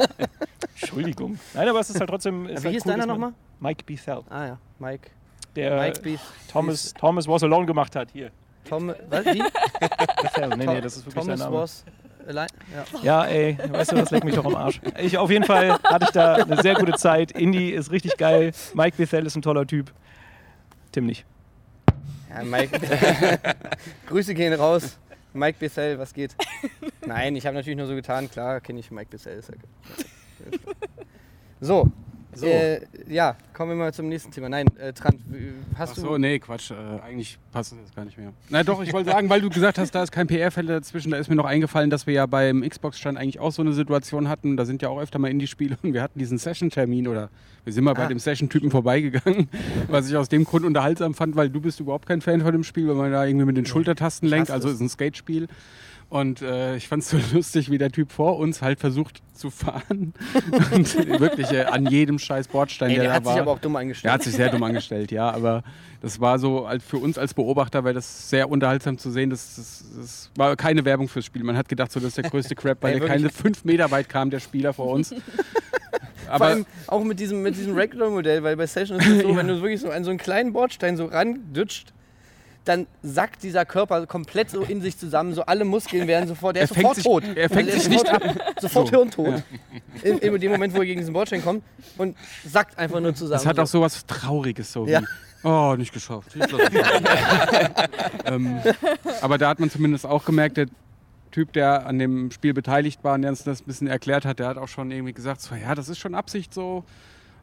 Speaker 3: Entschuldigung. Nein, aber es ist halt trotzdem. Ist
Speaker 1: Wie hieß
Speaker 3: cool,
Speaker 1: deiner nochmal?
Speaker 3: Mike Bethel,
Speaker 1: Ah ja, Mike.
Speaker 3: der
Speaker 1: Mike Beef.
Speaker 3: Thomas, Thomas Was Alone gemacht hat. Hier.
Speaker 1: Tom, was, wie?
Speaker 3: Bethel. Nee, nee, das ist wirklich
Speaker 1: Thomas
Speaker 3: sein Name.
Speaker 1: was allein. Ja.
Speaker 3: Ja, ey, weißt du was, leck mich doch am Arsch. Ich, auf jeden Fall hatte ich da eine sehr gute Zeit. Indie ist richtig geil. Mike Bethel ist ein toller Typ. Tim nicht.
Speaker 1: Ja, Mike. Grüße gehen raus. Mike Bissell, was geht? Nein, ich habe natürlich nur so getan. Klar, kenne ich Mike Bissell. Ist ja ge- So.
Speaker 5: So.
Speaker 1: Äh, ja, kommen wir mal zum nächsten Thema. Nein, äh, Trant, hast
Speaker 2: Ach
Speaker 1: du.
Speaker 2: so, nee, Quatsch. Äh, eigentlich passt das jetzt gar nicht mehr. Na doch, ich wollte sagen, weil du gesagt hast, da ist kein PR-Feld dazwischen, da ist mir noch eingefallen, dass wir ja beim Xbox-Stand eigentlich auch so eine Situation hatten. Da sind ja auch öfter mal Indie-Spiele und wir hatten diesen Session-Termin oder wir sind mal bei
Speaker 1: Ah.
Speaker 2: dem Session-Typen vorbeigegangen, was ich aus dem Grund unterhaltsam fand, weil du bist überhaupt kein Fan von dem Spiel, weil man da irgendwie mit den Schultertasten lenkt, also
Speaker 1: es.
Speaker 2: ist ein Skate-Spiel. Und äh, ich fand es so lustig, wie der Typ vor uns halt versucht zu fahren. und wirklich äh, an jedem scheiß Bordstein,
Speaker 1: Ey,
Speaker 2: der,
Speaker 1: der
Speaker 2: da
Speaker 1: hat
Speaker 2: war.
Speaker 1: sich aber auch dumm
Speaker 2: Der
Speaker 1: angestellt.
Speaker 2: hat sich sehr dumm angestellt, ja, aber das war so, als für uns als Beobachter war das sehr unterhaltsam zu sehen. Das, das, das war keine Werbung fürs Spiel. Man hat gedacht, so, das ist der größte Crap, weil
Speaker 1: Ey,
Speaker 2: der keine fünf Meter weit kam, der Spieler vor uns.
Speaker 1: Vor
Speaker 2: Aber
Speaker 1: allem auch mit diesem, mit diesem Regular-Modell, weil bei Session ist es so, wenn du wirklich so an so einen kleinen Bordstein so randutscht, dann sackt dieser Körper komplett so in sich zusammen, so alle Muskeln werden sofort, der
Speaker 2: Er
Speaker 1: ist
Speaker 2: fängt
Speaker 1: sofort
Speaker 2: sich-
Speaker 1: tot.
Speaker 2: er fängt
Speaker 1: Also
Speaker 2: sich nicht
Speaker 1: sofort, Sofort hirntot. In, in dem Moment, wo er gegen diesen Bordstein kommt und sackt einfach nur zusammen.
Speaker 2: das hat
Speaker 1: so.
Speaker 2: auch so was Trauriges, so
Speaker 1: Ja.
Speaker 2: wie, oh, nicht geschafft. ähm, aber da hat man zumindest auch gemerkt, der Typ, der an dem Spiel beteiligt war und der uns das ein bisschen erklärt hat, der hat auch schon irgendwie gesagt, so, ja, das ist schon Absicht so.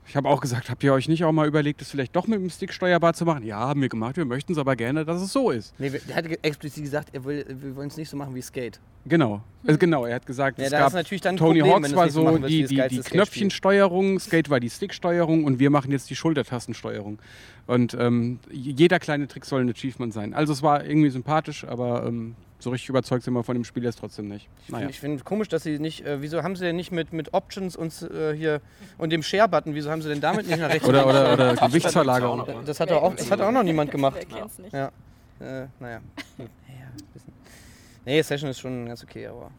Speaker 2: Ich habe auch gesagt, habt ihr euch nicht auch mal überlegt, das vielleicht doch mit dem Stick steuerbar zu machen? Ja, haben wir gemacht, wir möchten es aber gerne, dass es so ist.
Speaker 1: Nee, der hat explizit gesagt, er will, wir wollen es nicht so machen wie Skate.
Speaker 2: Genau, also genau, er hat gesagt,
Speaker 1: Ja,
Speaker 2: es gab
Speaker 1: natürlich dann
Speaker 2: Tony
Speaker 1: Problem,
Speaker 2: Hawks
Speaker 1: es
Speaker 2: war
Speaker 1: so machen
Speaker 2: die, die, die. Knöpfchensteuerung, Skate war die Sticksteuerung und wir machen jetzt die Schultertastensteuerung. Und ähm, jeder kleine Trick soll ein Achievement sein. Also es war irgendwie sympathisch, aber ähm, so richtig überzeugt sind wir von dem Spiel jetzt trotzdem nicht.
Speaker 1: Ich
Speaker 2: Naja.
Speaker 1: finde ich find komisch, dass sie nicht, äh, wieso haben sie denn nicht mit, mit Options und äh, hier und dem Share-Button, wieso haben sie denn damit nicht nach rechts
Speaker 2: Oder, oder, oder Gewichtsverlagerung.
Speaker 1: Das hat, auch, das hat auch noch niemand gemacht.
Speaker 4: Nicht?
Speaker 1: Ja. Äh, naja. Hm. Ja. Nee, Session ist schon ganz okay, aber.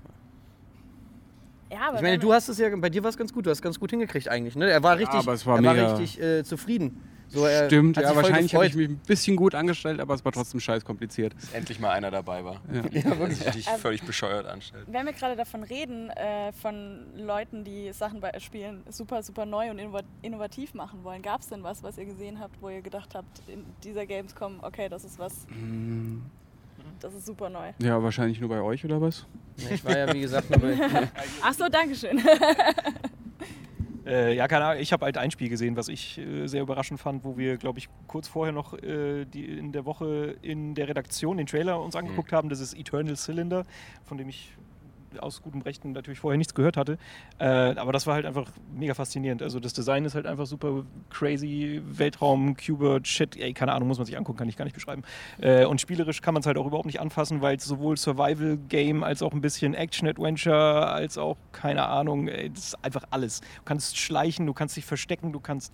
Speaker 4: Ja, aber
Speaker 1: Ich meine, du hast es ja, bei dir war es ganz gut, du hast es ganz gut hingekriegt eigentlich, ne? Er war richtig,
Speaker 2: aber es war
Speaker 1: er war richtig äh, zufrieden. So, er
Speaker 2: Stimmt, ja,
Speaker 1: sich voll
Speaker 2: wahrscheinlich habe ich mich ein bisschen gut angestellt, aber es war trotzdem scheiß kompliziert.
Speaker 5: Dass endlich mal einer dabei war.
Speaker 2: Ja.
Speaker 1: Ja, wirklich.
Speaker 5: Der dich
Speaker 4: Ähm,
Speaker 5: völlig bescheuert anstellt.
Speaker 4: Wenn wir gerade davon reden, äh, von Leuten, die Sachen bei Spielen super, super neu und innova- innovativ machen wollen, gab es denn was, was ihr gesehen habt, wo ihr gedacht habt, in dieser Gamescom, okay, das ist was,
Speaker 2: Mm,
Speaker 4: das ist super neu?
Speaker 2: Ja, wahrscheinlich nur bei euch oder was?
Speaker 1: Ich war ja, wie gesagt, nur bei,
Speaker 4: Ach so, Dankeschön.
Speaker 3: Äh, ja, keine Ahnung. Ich habe halt ein Spiel gesehen, was ich äh, sehr überraschend fand, wo wir, glaube ich, kurz vorher noch äh, die, in der Woche in der Redaktion den Trailer uns angeguckt haben. Das ist Eternal Cylinder, von dem ich aus gutem Rechten natürlich vorher nichts gehört hatte. Äh, aber das war halt einfach mega faszinierend. Also das Design ist halt einfach super crazy, Weltraum, Cubert, Shit, ey, keine Ahnung, muss man sich angucken, kann ich gar nicht beschreiben. Äh, und spielerisch kann man es halt auch überhaupt nicht anfassen, weil es sowohl Survival-Game als auch ein bisschen Action-Adventure, als auch, keine Ahnung, ey, das ist einfach alles. Du kannst schleichen, du kannst dich verstecken, du kannst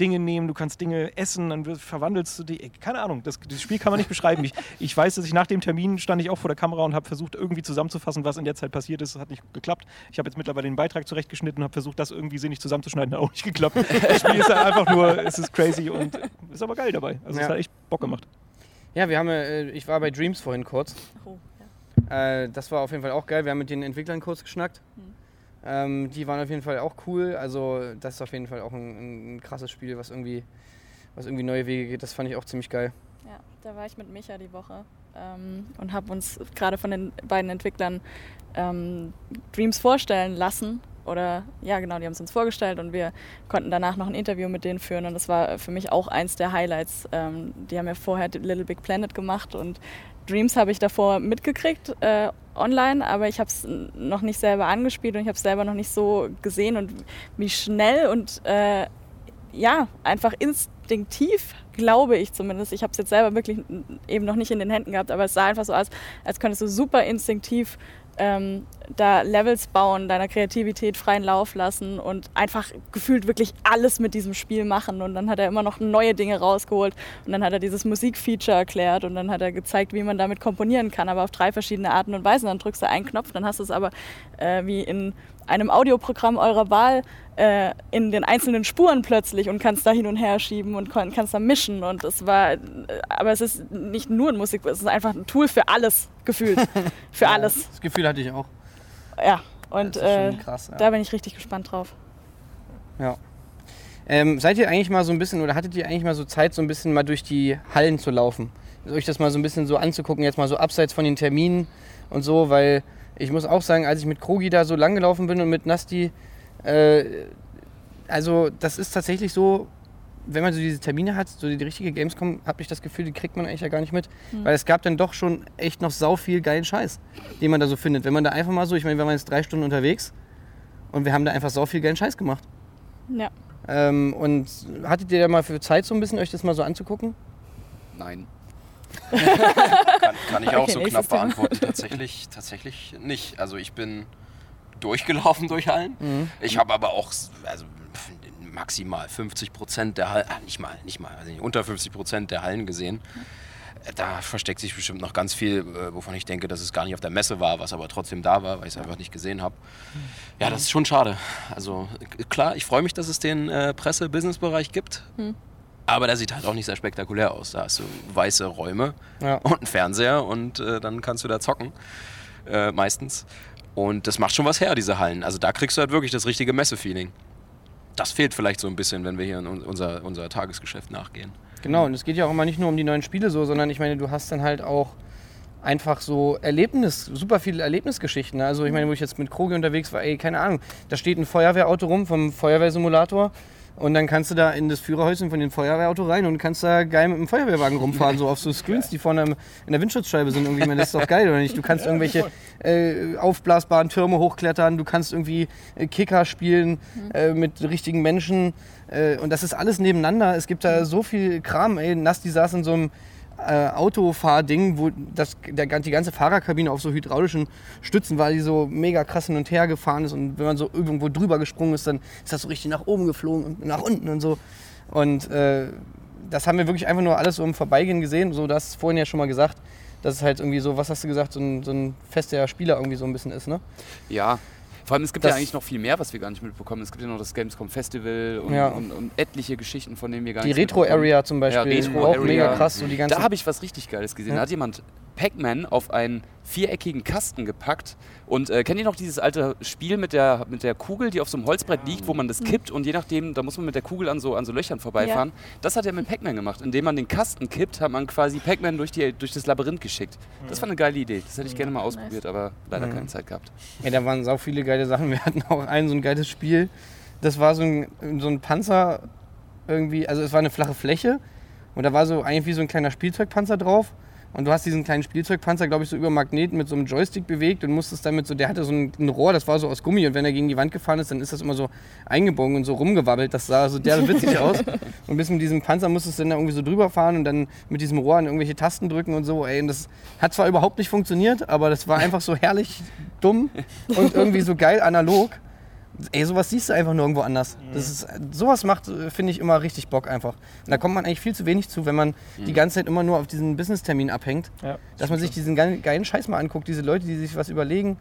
Speaker 3: Dinge nehmen, du kannst Dinge essen, dann verwandelst du die. Keine Ahnung, das, das Spiel kann man nicht beschreiben. Ich, ich weiß, dass ich nach dem Termin stand ich auch vor der Kamera und habe versucht, irgendwie zusammenzufassen, was in der Zeit passiert ist. Das hat nicht geklappt. Ich habe jetzt mittlerweile den Beitrag zurechtgeschnitten und habe versucht, das irgendwie sinnig zusammenzuschneiden. Hat auch nicht geklappt. Das Spiel ist halt einfach nur, es ist crazy und ist aber geil dabei. Also es
Speaker 1: Ja.
Speaker 3: hat echt Bock gemacht.
Speaker 1: ja, wir haben, äh, ich war bei Dreams vorhin kurz.
Speaker 4: Oh, ja.
Speaker 1: Äh, das war auf jeden Fall auch geil. Wir haben mit den Entwicklern kurz geschnackt.
Speaker 4: Mhm.
Speaker 1: Ähm, die waren auf jeden Fall auch cool. Also das ist auf jeden Fall auch ein, ein krasses Spiel, was irgendwie, was irgendwie neue Wege geht. Das fand ich auch ziemlich geil.
Speaker 4: Ja, da war ich mit Micha die Woche ähm, und habe uns gerade von den beiden Entwicklern ähm, Dreams vorstellen lassen. Oder ja, genau, die haben es uns vorgestellt und wir konnten danach noch ein Interview mit denen führen. Und das war für mich auch eins der Highlights. Ähm, die haben ja vorher Little Big Planet gemacht und Dreams habe ich davor mitgekriegt äh, online, aber ich habe es noch nicht selber angespielt und ich habe es selber noch nicht so gesehen und wie schnell und äh, ja, einfach instinktiv, glaube ich zumindest. Ich habe es jetzt selber wirklich eben noch nicht in den Händen gehabt, aber es sah einfach so aus, als könntest du super instinktiv ähm, da Levels bauen, deiner Kreativität freien Lauf lassen und einfach gefühlt wirklich alles mit diesem Spiel machen. Und dann hat er immer noch neue Dinge rausgeholt und dann hat er dieses Musikfeature erklärt und dann hat er gezeigt, wie man damit komponieren kann, aber auf drei verschiedene Arten und Weisen. Dann drückst du einen Knopf, dann hast du es aber äh, wie in einem Audioprogramm eurer Wahl äh, in den einzelnen Spuren plötzlich und kannst da hin und her schieben und kannst da mischen und es war, äh, aber es ist nicht nur ein Musik, es ist einfach ein Tool für alles gefühlt, für alles,
Speaker 1: Das Gefühl hatte ich auch.
Speaker 4: ja. Und äh,
Speaker 1: krass. Ja.
Speaker 4: da bin ich richtig gespannt drauf.
Speaker 1: Ähm, seid ihr eigentlich mal so ein bisschen oder hattet ihr eigentlich mal so Zeit, so ein bisschen mal durch die Hallen zu laufen? Euch das mal so ein bisschen so anzugucken, jetzt mal so abseits von den Terminen und so, weil ich muss auch sagen, als ich mit Krogi da so lang gelaufen bin und mit Nasti, äh, also das ist tatsächlich so, wenn man so diese Termine hat, so die richtige Gamescom, habe ich das Gefühl, die kriegt man eigentlich ja gar nicht mit. Weil es gab dann doch schon echt noch sau viel geilen Scheiß, den man da so findet. Wenn man da einfach mal so, ich meine, wir waren jetzt drei Stunden unterwegs und wir haben da einfach sau viel geilen Scheiß gemacht.
Speaker 4: Ja.
Speaker 1: Ähm, und hattet ihr da mal für Zeit so ein bisschen, euch das mal so anzugucken?
Speaker 6: Nein.
Speaker 5: Kann, kann ich auch
Speaker 4: Okay,
Speaker 5: so knapp beantworten. Tatsächlich, tatsächlich nicht. Also ich bin durchgelaufen durch Hallen.
Speaker 1: Mhm.
Speaker 5: Ich habe aber auch also maximal 50 Prozent der Hallen, ah, nicht mal, nicht mal, also unter 50 Prozent der Hallen gesehen. Äh, Da versteckt sich bestimmt noch ganz viel, äh, wovon ich denke, dass es gar nicht auf der Messe war, was aber trotzdem da war, weil ich es einfach nicht gesehen habe. Ja, das ist schon schade. Also klar, ich freue mich, dass es den äh, Presse-Business-Bereich gibt. Aber der sieht halt auch nicht sehr spektakulär aus. Da hast du weiße Räume
Speaker 1: Ja.
Speaker 5: und einen Fernseher und äh, dann kannst du da zocken. Äh, meistens. Und das macht schon was her, diese Hallen. Also da kriegst du halt wirklich das richtige Messe-Feeling. Das fehlt vielleicht so ein bisschen, wenn wir hier in un- unser, unser Tagesgeschäft nachgehen.
Speaker 1: Genau, und es geht ja auch immer nicht nur um die neuen Spiele so, sondern ich meine, du hast dann halt auch einfach so Erlebnis, super viele Erlebnisgeschichten. Also ich meine, wo ich jetzt mit Krogi unterwegs war, ey, keine Ahnung, da steht ein Feuerwehrauto rum vom Feuerwehrsimulator und dann kannst du da in das Führerhäuschen von dem Feuerwehrauto rein und kannst da geil mit dem Feuerwehrwagen rumfahren, so auf so Screens, die vorne in der Windschutzscheibe sind. Irgendwie, das ist doch geil, oder nicht? Du kannst irgendwelche äh, aufblasbaren Türme hochklettern, du kannst irgendwie äh, Kicker spielen äh, mit richtigen Menschen äh, und das ist alles nebeneinander. Es gibt da so viel Kram, ey. Nasti saß in so einem äh, Autofahrding, wo das, der, die ganze Fahrerkabine auf so hydraulischen Stützen war, die so mega krass hin und her gefahren ist. Und wenn man so irgendwo drüber gesprungen ist, dann ist das so richtig nach oben geflogen und nach unten und so. Und äh, das haben wir wirklich einfach nur alles so im Vorbeigehen gesehen. So, es vorhin ja schon mal gesagt, dass es halt irgendwie so, was hast du gesagt, so ein, so ein fester Spieler irgendwie so ein bisschen ist, ne?
Speaker 6: Ja, Vor allem, es gibt
Speaker 1: Das-
Speaker 6: ja eigentlich noch viel mehr, was wir gar nicht mitbekommen. Es gibt ja noch das Gamescom Festival und,
Speaker 1: Ja.
Speaker 6: und, und etliche Geschichten, von denen wir gar
Speaker 1: Die
Speaker 6: nichts mitbekommen.
Speaker 1: Retro-Area zum Beispiel,
Speaker 6: Ja,
Speaker 1: auch
Speaker 6: Retro-Area.
Speaker 1: mega krass. So die ganzen
Speaker 6: Da habe ich was richtig Geiles gesehen. Da hat jemand Pac-Man auf einen viereckigen Kasten gepackt. Und äh, kennt ihr noch dieses alte Spiel mit der, mit der Kugel, die auf so einem Holzbrett liegt, wo man das kippt und je nachdem, da muss man mit der Kugel an so, an so Löchern vorbeifahren. Das hat er mit Pac-Man gemacht. Indem man den Kasten kippt, hat man quasi Pac-Man durch, die- durch das Labyrinth geschickt. Das war eine geile Idee. Das hätte ich gerne mal ausprobiert, aber leider
Speaker 1: Mhm.
Speaker 6: keine Zeit gehabt.
Speaker 1: Ja, da waren sau viele geile Sachen. Wir hatten auch ein so ein geiles Spiel. Das war so ein, so ein Panzer irgendwie, also es war eine flache Fläche und da war so eigentlich wie so ein kleiner Spielzeugpanzer drauf. Und du hast diesen kleinen Spielzeugpanzer, glaube ich, so über Magneten mit so einem Joystick bewegt und musstest damit so, der hatte so ein, ein Rohr, das war so aus Gummi und wenn er gegen die Wand gefahren ist, dann ist das immer so eingebogen und so rumgewabbelt. Das sah so der witzig aus. Und bis mit diesem Panzer musstest du dann da irgendwie so drüber fahren und dann mit diesem Rohr an irgendwelche Tasten drücken und so. Ey, und das hat zwar überhaupt nicht funktioniert, aber das war einfach so herrlich dumm und irgendwie so geil analog. Ey, sowas siehst du einfach nirgendwo anders. Das ist, sowas macht, äh, finde ich, immer richtig Bock einfach. Und da kommt man eigentlich viel zu wenig zu, wenn man die ganze Zeit immer nur auf diesen Business-Termin abhängt.
Speaker 3: Ja,
Speaker 1: Dass man sich diesen geilen, geilen Scheiß mal anguckt, diese Leute, die sich was überlegen.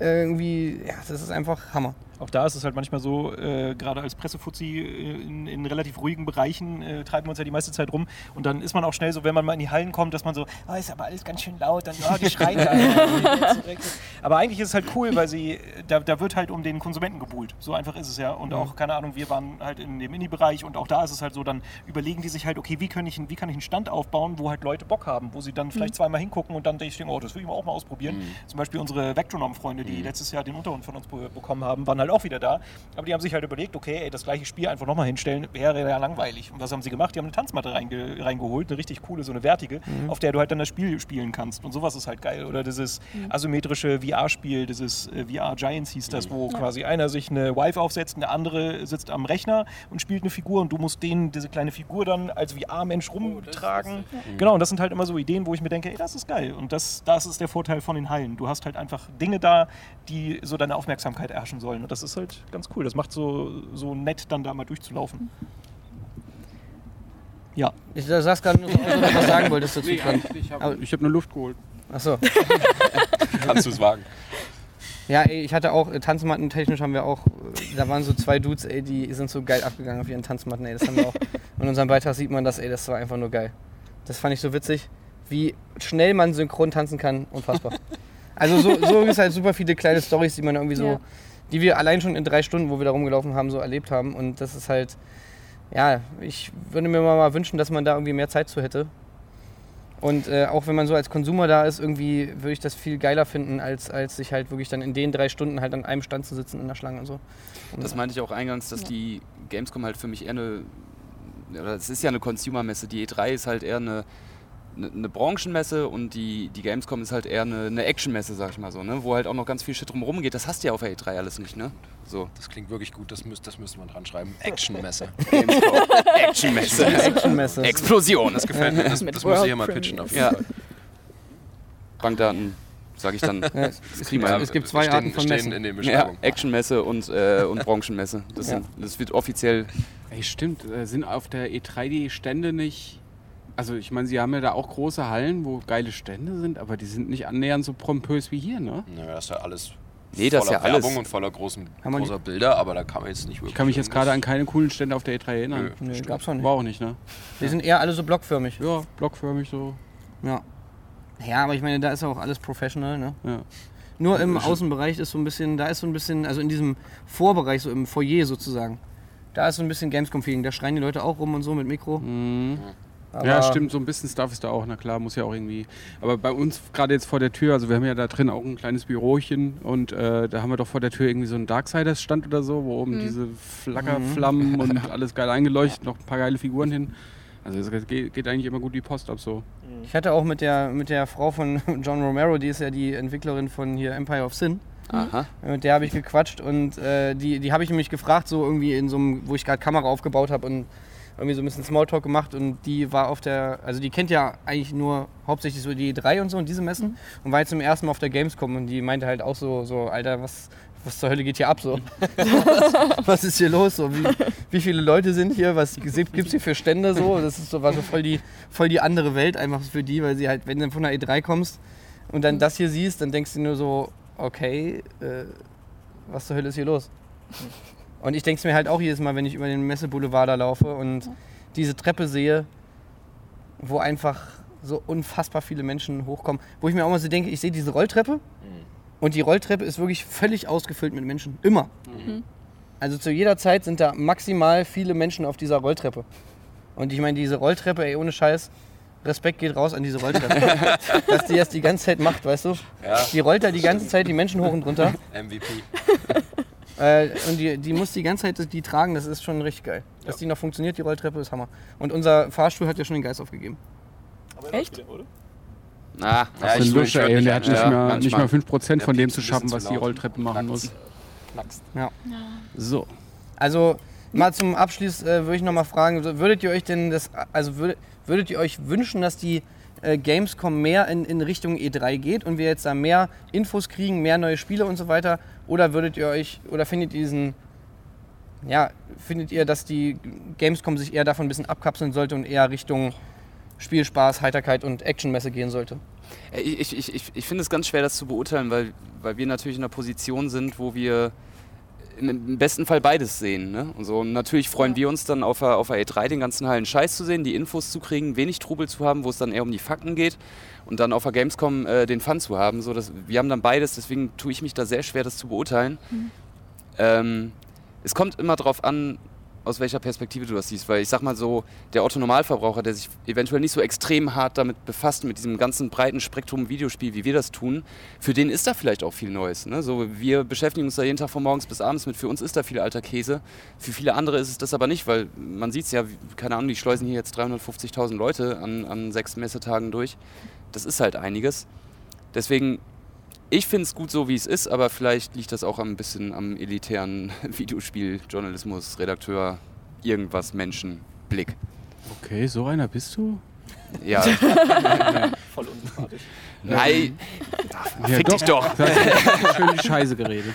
Speaker 1: Irgendwie, ja, das ist einfach Hammer.
Speaker 3: Auch da ist es halt manchmal so, äh, gerade als Pressefuzzi äh, in, in relativ ruhigen Bereichen äh, treiben wir uns ja die meiste Zeit rum. Und dann ist man auch schnell so, wenn man mal in die Hallen kommt, dass man so, ah, ist aber alles ganz schön laut, dann, oh, die schreien da. aber eigentlich ist es halt cool, weil sie, da, da wird halt um den Konsumenten gebuhlt. So einfach ist es ja. Und auch, keine Ahnung, wir waren halt in dem Indie-Bereich und auch da ist es halt so, dann überlegen die sich halt, okay, wie kann ich, einen- wie kann ich einen Stand aufbauen, wo halt Leute Bock haben, wo sie dann vielleicht zweimal hingucken und dann denke ich, oh, das will ich mal auch mal ausprobieren. Zum Beispiel unsere Vectronom-Freunde, die letztes Jahr den Unterhund von uns be bekommen haben, waren halt auch wieder da. Aber die haben sich halt überlegt, okay, ey, das gleiche Spiel einfach nochmal hinstellen, wäre ja langweilig. Und was haben sie gemacht? Die haben eine Tanzmatte reinge reingeholt, eine richtig coole, so eine wertige, auf der du halt dann das Spiel spielen kannst. Und sowas ist halt geil. Oder dieses asymmetrische VR-Spiel, dieses äh, VR Giants hieß das, wo quasi einer sich eine Vive aufsetzt, der andere sitzt am Rechner und spielt eine Figur und du musst denen diese kleine Figur dann als VR-Mensch rumtragen. Genau, und das sind halt immer so Ideen, wo ich mir denke, ey, das ist geil. Und das, das ist der Vorteil von den Hallen. Du hast halt einfach Dinge da, die so deine Aufmerksamkeit erhaschen sollen. Das ist halt ganz cool. Das macht so, so nett, dann da mal durchzulaufen. Ja.
Speaker 1: Ich da sag's gerade nur, ob du noch was sagen wolltest dazu.
Speaker 2: Nee, ich habe hab nur Luft geholt.
Speaker 1: Achso.
Speaker 5: Kannst du es wagen?
Speaker 1: Ja, ey, ich hatte auch, äh, Tanzmatten technisch haben wir auch, äh, da waren so zwei Dudes, ey, die sind so geil abgegangen auf ihren Tanzmatten, ey, das haben wir auch. In unserem Beitrag sieht man das, ey, das war einfach nur geil. Das fand ich so witzig, wie schnell man synchron tanzen kann, unfassbar. Also so, so gibt es halt super viele kleine Stories, die man irgendwie so,
Speaker 4: Ja.
Speaker 1: Die wir allein schon in drei Stunden, wo wir da rumgelaufen haben, so erlebt haben und das ist halt, ja, ich würde mir mal wünschen, dass man da irgendwie mehr Zeit zu hätte. Und äh, auch wenn man so als Konsumer da ist, irgendwie würde ich das viel geiler finden, als, als sich halt wirklich dann in den drei Stunden halt an einem Stand zu sitzen in der Schlange und so. Und
Speaker 6: Das meinte ich auch eingangs, dass
Speaker 4: Ja.
Speaker 6: die Gamescom halt für mich eher eine, oder es ist ja eine Consumer-Messe, die E3 ist halt eher eine, eine, eine Branchenmesse und die, die Gamescom ist halt eher eine, eine Action-Messe, sag ich mal so, ne? wo halt auch noch ganz viel Shit drumherum geht. Das hast du ja auf der E3 alles nicht, ne? So.
Speaker 5: Das klingt wirklich gut, das, müsst, das müsste man dran schreiben. Actionmesse.
Speaker 6: Action-Messe.
Speaker 1: Actionmesse.
Speaker 6: Explosion.
Speaker 5: Das gefällt mir, das, das muss ich hier mal pitchen. Auf
Speaker 6: Ja.
Speaker 5: jeden Fall.
Speaker 6: Bankdaten, sag ich dann.
Speaker 1: Ja, es, es, gibt,
Speaker 6: Ja,
Speaker 1: es gibt zwei
Speaker 5: stehen,
Speaker 1: Arten von Messen.
Speaker 5: in den
Speaker 6: Ja. Actionmesse und, äh, und Branchenmesse. Das,
Speaker 1: Ja.
Speaker 6: sind, das wird offiziell.
Speaker 2: Ey, stimmt. Äh, sind auf der E3 die Stände nicht. Also, ich meine, sie haben ja da auch große Hallen, wo geile Stände sind, aber die sind nicht annähernd so pompös wie hier, ne?
Speaker 5: Naja, das ist ja alles
Speaker 6: Nee, das ist
Speaker 5: voller
Speaker 6: ja alles.
Speaker 5: Werbung und voller großen, großer Bilder, aber da kann man jetzt nicht wirklich.
Speaker 2: Ich kann mich jetzt gerade an keine coolen Stände auf der E3 erinnern.
Speaker 5: Nö.
Speaker 1: Nee, gab's auch nicht.
Speaker 2: War auch nicht, ne?
Speaker 1: Die sind eher alle so blockförmig.
Speaker 2: Ja, blockförmig so.
Speaker 1: Ja. Ja, aber ich meine, da ist ja auch alles professional, ne?
Speaker 2: Ja.
Speaker 1: Nur im Außenbereich ist so ein bisschen, da ist so ein bisschen, also in diesem Vorbereich, so im Foyer sozusagen, da ist so ein bisschen Gamescom-Feeling. Da schreien die Leute auch rum und so mit Mikro.
Speaker 2: Mhm.
Speaker 1: Aber
Speaker 2: Ja, stimmt, so ein bisschen Stuff ist da auch, na klar, muss ja auch irgendwie. Aber bei uns gerade jetzt vor der Tür, also wir haben ja da drin auch ein kleines Bürochen und äh, da haben wir doch vor der Tür irgendwie so einen Darksiders-Stand oder so, wo oben diese Flackerflammen und alles geil eingeleuchtet, noch ein paar geile Figuren hin. Also es geht, geht eigentlich immer gut die Post ab so.
Speaker 1: Ich hatte auch mit der, mit der Frau von John Romero, die ist ja die Entwicklerin von hier Empire of Sin.
Speaker 6: Aha.
Speaker 1: Mit der habe ich gequatscht und äh, die, die habe ich nämlich gefragt, so irgendwie in so einem, wo ich gerade Kamera aufgebaut habe und irgendwie so ein bisschen Smalltalk gemacht und die war auf der, also die kennt ja eigentlich nur hauptsächlich so die E3 und so und diese Messen und war jetzt zum ersten Mal auf der Gamescom und die meinte halt auch so, so Alter, was, was zur Hölle geht hier ab so? was ist hier los? So, wie, wie viele Leute sind hier? Was gibt es hier für Stände so? Das ist so, war so voll die, voll die andere Welt einfach für die, weil sie halt, wenn du von der E3 kommst und dann das hier siehst, dann denkst du nur so, okay, äh, was zur Hölle ist hier los? Und ich denke es mir halt auch jedes Mal, wenn ich über den Messeboulevard da laufe und diese Treppe sehe, wo einfach so unfassbar viele Menschen hochkommen. Wo ich mir auch mal so denke, ich sehe diese Rolltreppe und die Rolltreppe ist wirklich völlig ausgefüllt mit Menschen. Immer. Also zu jeder Zeit sind da maximal viele Menschen auf dieser Rolltreppe. Und ich meine, diese Rolltreppe, ey, ohne Scheiß, Respekt geht raus an diese Rolltreppe. dass die das die ganze Zeit macht, weißt du?
Speaker 5: Ja.
Speaker 1: Die rollt da die ganze Zeit die Menschen hoch und runter.
Speaker 5: MVP.
Speaker 1: Äh, und die, die muss die ganze Zeit die tragen, das ist schon richtig geil. Dass die noch funktioniert, die Rolltreppe, ist Hammer. Und unser Fahrstuhl hat ja schon den Geist aufgegeben.
Speaker 4: Echt?
Speaker 6: Ah,
Speaker 5: Ja,
Speaker 2: Das ist
Speaker 5: ich
Speaker 2: Lusche, ey. Und
Speaker 5: nicht
Speaker 2: der hat nicht
Speaker 5: ja,
Speaker 2: nicht mal
Speaker 5: manchmal.
Speaker 2: 5% von dem zu schaffen,
Speaker 5: bisschen
Speaker 2: was
Speaker 5: zu
Speaker 2: die. Rolltreppe machen muss.
Speaker 5: Knackst.
Speaker 2: So.
Speaker 1: Also mal zum Abschluss äh, würde ich noch mal fragen, würdet ihr euch denn das, also würdet, würdet ihr euch wünschen, dass die äh, Gamescom mehr in, in Richtung E3 geht und wir jetzt da mehr Infos kriegen, mehr neue Spiele und so weiter? Oder würdet ihr euch, oder findet ihr diesen, ja, findet ihr, dass die Gamescom sich eher davon ein bisschen abkapseln sollte und eher Richtung Spielspaß, Heiterkeit und Actionmesse gehen sollte?
Speaker 6: Ich, ich, ich, ich, ich finde es ganz schwer, das zu beurteilen, weil, weil wir natürlich in einer Position sind, wo wir im, besten Fall beides sehen. Ne? Und, so, und natürlich freuen wir uns dann auf der, auf der E3 den ganzen heilen Scheiß zu sehen, die Infos zu kriegen, wenig Trubel zu haben, wo es dann eher um die Fakten geht und dann auf der Gamescom äh, den Fun zu haben. So, dass, wir haben dann beides, deswegen tue ich mich da sehr schwer, das zu beurteilen. Ähm, es kommt immer darauf an, aus welcher Perspektive du das siehst, weil ich sag mal so, der Otto-Normalverbraucher, der sich eventuell nicht so extrem hart damit befasst, mit diesem ganzen breiten Spektrum Videospiel, wie wir das tun, für den ist da vielleicht auch viel Neues. Ne? So, wir beschäftigen uns da jeden Tag von morgens bis abends mit, für uns ist da viel alter Käse, für viele andere ist es das aber nicht, weil man sieht es ja, keine Ahnung, die schleusen hier jetzt 350.000 Leute an, an sechs Messetagen durch. Das ist halt einiges. Deswegen ich finde es gut so, wie es ist, aber vielleicht liegt das auch ein bisschen am elitären Videospieljournalismus, Redakteur, irgendwas Menschen, Blick.
Speaker 2: Okay, so einer bist du?
Speaker 6: Ja,
Speaker 3: Voll unsympathisch.
Speaker 6: nein,
Speaker 2: Ja,
Speaker 6: fick dich doch.
Speaker 2: Du hast schön die Scheiße geredet.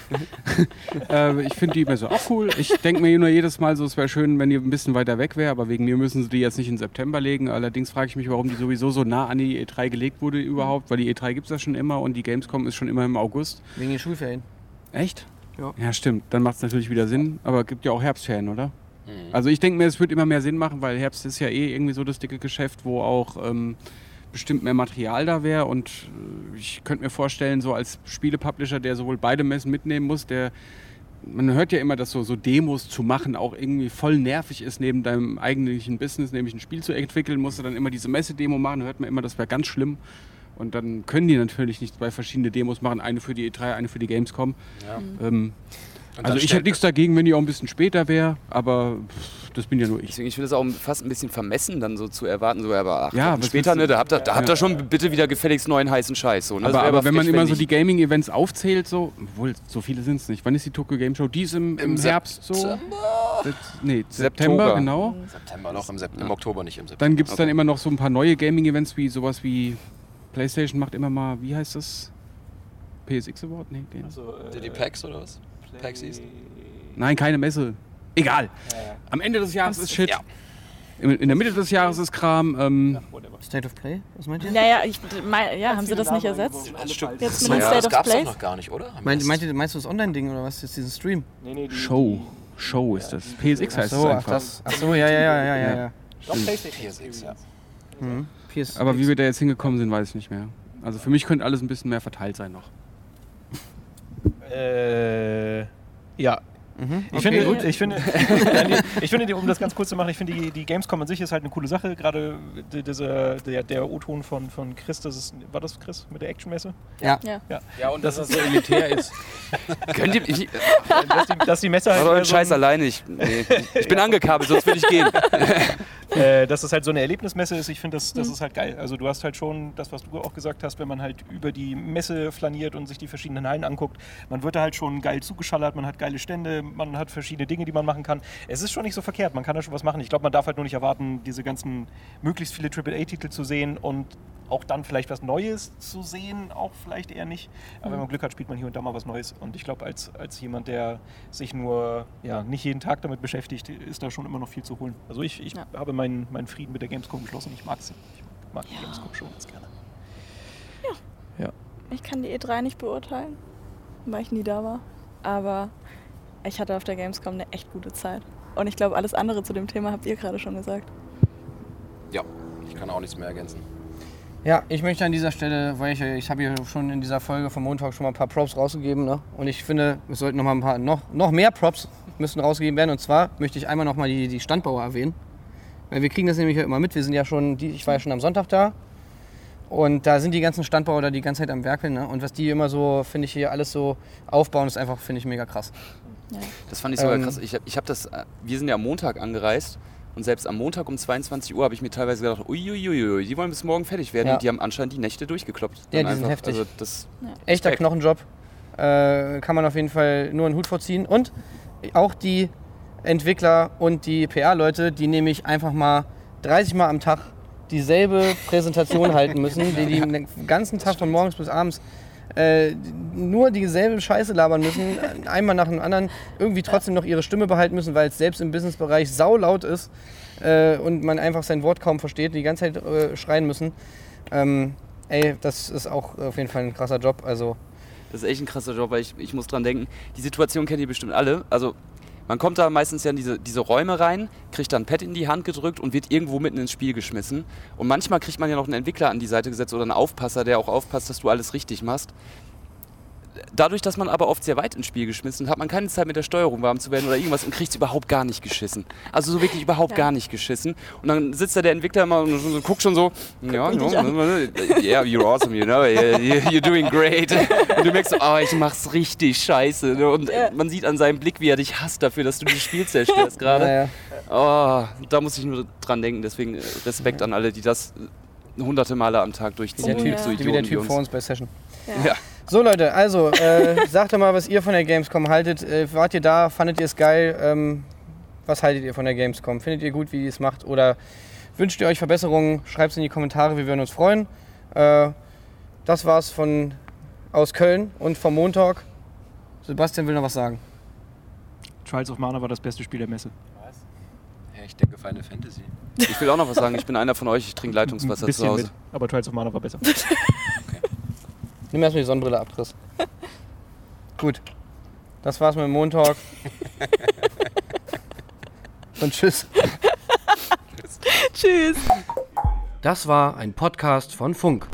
Speaker 2: äh, ich finde die Messe auch cool. Ich denke mir nur jedes Mal so, es wäre schön, wenn die ein bisschen weiter weg wäre, aber wegen mir müssen sie die jetzt nicht in September legen. Allerdings frage ich mich, warum die sowieso so nah an die E3 gelegt wurde überhaupt, weil die E3 gibt es ja schon immer und die Gamescom ist schon immer im August.
Speaker 1: Wegen den Schulferien.
Speaker 2: Echt?
Speaker 1: Ja.
Speaker 2: Ja, stimmt. Dann macht es natürlich wieder Sinn, aber es gibt ja auch Herbstferien, oder?
Speaker 5: Mhm.
Speaker 2: Also ich denke mir, es wird immer mehr Sinn machen, weil Herbst ist ja eh irgendwie so das dicke Geschäft, wo auch ähm, bestimmt mehr Material da wäre. Und äh, ich könnte mir vorstellen, so als Spielepublisher, der sowohl beide Messen mitnehmen muss, der man hört ja immer, dass so, so Demos zu machen auch irgendwie voll nervig ist neben deinem eigentlichen Business, nämlich ein Spiel zu entwickeln, musst du dann immer diese Messe-Demo machen, hört man immer, das wäre ganz schlimm. Und dann können die natürlich nicht zwei verschiedene Demos machen, eine für die E3, eine für die Gamescom.
Speaker 5: Ja.
Speaker 2: Ähm,
Speaker 5: Und
Speaker 2: also
Speaker 5: dann
Speaker 2: ich hätte nichts dagegen, wenn die auch ein bisschen später wäre, aber pff, das bin ja nur ich.
Speaker 6: Deswegen, ich finde es auch fast ein bisschen vermessen, dann so zu erwarten, so, aber ach,
Speaker 2: Ja,
Speaker 6: später, ne, da habt ihr, da habt
Speaker 2: Ja.
Speaker 6: schon bitte wieder gefälligst neuen heißen Scheiß. So, ne?
Speaker 2: Aber, aber wenn man immer so die Gaming-Events aufzählt, so, obwohl so viele sind es nicht. Wann ist die Tokyo Game Show? Die ist im, im,
Speaker 5: Im
Speaker 2: Herbst so?
Speaker 5: September.
Speaker 2: Se- Nee,
Speaker 6: September.
Speaker 2: September, genau.
Speaker 5: September noch, im, Sep im Oktober nicht im September.
Speaker 2: Dann gibt es dann
Speaker 6: Okay.
Speaker 2: immer noch so ein paar neue Gaming-Events, wie sowas wie PlayStation macht immer mal, wie heißt das? PSX Award? Nee, Game.
Speaker 3: Also, äh,
Speaker 5: die Packs oder was? Pack Season?
Speaker 2: Nein, keine Messe. Egal. Am Ende des Jahres ist Shit.
Speaker 5: Ja.
Speaker 2: In, in der Mitte des Jahres ist Kram. Ähm.
Speaker 1: State of Play? Was meint ihr?
Speaker 4: Naja, ich, mein, ja, haben sie das nicht ersetzt?
Speaker 5: Stimmt.
Speaker 4: Jetzt
Speaker 5: Das
Speaker 4: mit dem State
Speaker 5: das
Speaker 4: of
Speaker 5: gab's doch noch gar nicht, oder?
Speaker 1: Meint,
Speaker 5: das-
Speaker 1: meint ihr, meinst du das Online-Ding oder was? Ist diesen Stream?
Speaker 3: Nee, nee, die,
Speaker 2: Show. Show ist das. PSX heißt
Speaker 1: Ach
Speaker 2: es einfach.
Speaker 1: das, ach so, ja, ja, ja, ja, ja. ja.
Speaker 3: Doch, PlayStation
Speaker 5: PSX, ja.
Speaker 1: Mhm.
Speaker 2: Aber wie wir da jetzt hingekommen sind, weiß ich nicht mehr. Also für mich könnte alles ein bisschen mehr verteilt sein noch.
Speaker 3: Äh, ja.
Speaker 1: Mhm.
Speaker 3: Ich
Speaker 1: Okay,
Speaker 3: finde,
Speaker 1: gut.
Speaker 3: ich finde, ich finde, um das ganz kurz zu machen, ich finde, die, die Gamescom an sich ist halt eine coole Sache. Gerade die- dieser, der, der O-Ton von, von Chris, das ist, war das Chris mit der Actionmesse?
Speaker 1: Ja.
Speaker 4: Ja.
Speaker 3: Ja.
Speaker 2: Ja, und dass das so elitär ist.
Speaker 6: Könnt ihr, ich,
Speaker 3: Dass die, dass die Messe halt. eher so
Speaker 6: Scheiß
Speaker 3: ein-
Speaker 6: alleine. Ich, nee, ich bin angekabelt, sonst würde ich gehen.
Speaker 3: äh, dass es halt so eine Erlebnismesse ist. Ich finde, das, das ist halt geil. Also du hast halt schon das, was du auch gesagt hast, wenn man halt über die Messe flaniert und sich die verschiedenen Hallen anguckt, man wird da halt schon geil zugeschallert, man hat geile Stände, man hat verschiedene Dinge, die man machen kann. Es ist schon nicht so verkehrt, man kann da schon was machen. Ich glaube, man darf halt nur nicht erwarten, diese ganzen möglichst viele AAA-Titel zu sehen und auch dann vielleicht was Neues zu sehen, auch vielleicht eher nicht. Aber wenn man Glück hat, spielt man hier und da mal was Neues. Und ich glaube, als, als jemand, der sich nur ja, nicht jeden Tag damit beschäftigt, ist da schon immer noch viel zu holen. Also ich, ich
Speaker 4: Ja.
Speaker 3: habe meinen, meinen Frieden mit der Gamescom geschlossen. Ich mag sie. Ich mag die
Speaker 4: Ja.
Speaker 3: Gamescom schon ganz gerne.
Speaker 4: Ich kann die E3 nicht beurteilen, weil ich nie da war. aber ich hatte auf der Gamescom eine echt gute Zeit. Und ich glaube, alles andere zu dem Thema habt ihr gerade schon gesagt.
Speaker 5: Ja, ich kann auch nichts mehr ergänzen.
Speaker 1: Ja, ich möchte an dieser Stelle, weil ich, ich habe hier schon in dieser Folge vom Montag schon mal ein paar Props rausgegeben, ne? Und ich finde, es sollten noch mal ein paar, noch, noch mehr Props müssen rausgegeben werden. Und zwar möchte ich einmal noch mal die, die Standbauer erwähnen. Weil wir kriegen das nämlich ja immer mit. Wir sind ja schon, ich war ja schon am Sonntag da. Und da sind die ganzen Standbauer da die ganze Zeit am Werkeln. Ne? Und was die immer so, finde ich, hier alles so aufbauen, ist einfach, finde ich, mega krass.
Speaker 6: Das fand ich sogar
Speaker 1: Ähm,
Speaker 6: krass. Ich, ich habe das, äh, wir sind ja am Montag angereist und selbst am Montag um 22 Uhr habe ich mir teilweise gedacht, uiuiui, die wollen bis morgen fertig werden
Speaker 1: Ja.
Speaker 6: und die haben anscheinend die Nächte durchgekloppt.
Speaker 1: Ja, die sind heftig.
Speaker 6: Also das,
Speaker 1: Echter
Speaker 6: Respekt.
Speaker 1: Knochenjob. Äh, kann man auf jeden Fall nur einen Hut vorziehen. Und auch die Entwickler und die PR-Leute, die nämlich einfach mal 30 Mal am Tag dieselbe Präsentation halten müssen, die den ganzen Tag von morgens bis abends äh, nur dieselbe Scheiße labern müssen, einmal nach dem anderen, irgendwie trotzdem noch ihre Stimme behalten müssen, weil es selbst im Businessbereich saulaut ist äh, und man einfach sein Wort kaum versteht, die ganze Zeit äh, schreien müssen. Ähm, ey, das ist auch auf jeden Fall ein krasser Job. Also
Speaker 6: das ist echt ein krasser Job, weil ich, ich muss dran denken, die Situation kennt ihr bestimmt alle. Also man kommt da meistens ja in diese, diese Räume rein, kriegt dann ein Pad in die Hand gedrückt und wird irgendwo mitten ins Spiel geschmissen. Und manchmal kriegt man ja noch einen Entwickler an die Seite gesetzt oder einen Aufpasser, der auch aufpasst, dass du alles richtig machst. Dadurch, dass man aber oft sehr weit ins Spiel geschmissen wird, hat man keine Zeit mit der Steuerung warm zu werden oder irgendwas und kriegt es überhaupt gar nicht geschissen. Also so wirklich überhaupt
Speaker 4: Ja.
Speaker 6: gar nicht geschissen. Und dann sitzt da der Entwickler immer und so, guckt schon so, ja, ja, yeah, you're awesome, you know, you're doing great. Und du merkst so, oh, ich mach's richtig scheiße. ne? Und
Speaker 4: Ja.
Speaker 6: man sieht an seinem Blick, wie er dich hasst dafür, dass du das Spiel zerstörst gerade.
Speaker 1: naja.
Speaker 6: Oh, da muss ich nur dran denken. Deswegen äh, Respekt an alle, die das äh, hunderte Male am Tag
Speaker 1: Wie
Speaker 6: durchziehen.
Speaker 1: der
Speaker 4: Oh,
Speaker 1: Typ,
Speaker 4: ja.
Speaker 6: so
Speaker 1: wie der
Speaker 6: Idioten wie
Speaker 1: Typ
Speaker 6: uns.
Speaker 1: vor uns bei Session.
Speaker 6: Ja.
Speaker 1: So Leute, also äh, sagt doch mal, was ihr von der Gamescom haltet. Äh, wart ihr da? Fandet ihr es geil? Ähm, was haltet ihr von der Gamescom? Findet ihr gut, wie ihr es macht? Oder wünscht ihr euch Verbesserungen? Schreibt es in die Kommentare, wir würden uns freuen. Äh, das war's von aus Köln und vom Montag. Sebastian will noch was sagen.
Speaker 3: Trials of Mana war das beste Spiel der Messe.
Speaker 5: Ja, ich denke Final Fantasy.
Speaker 6: Ich will auch noch was sagen. Ich bin einer von euch. Ich trinke Leitungswasser
Speaker 3: Ein
Speaker 6: zu Hause.
Speaker 3: mit, aber Trials of Mana war besser.
Speaker 1: Nimm erstmal die Sonnenbrille ab, Chris. Gut. Das war's mit dem Montag. Und tschüss.
Speaker 4: Tschüss.
Speaker 1: Das war ein Podcast von Funk.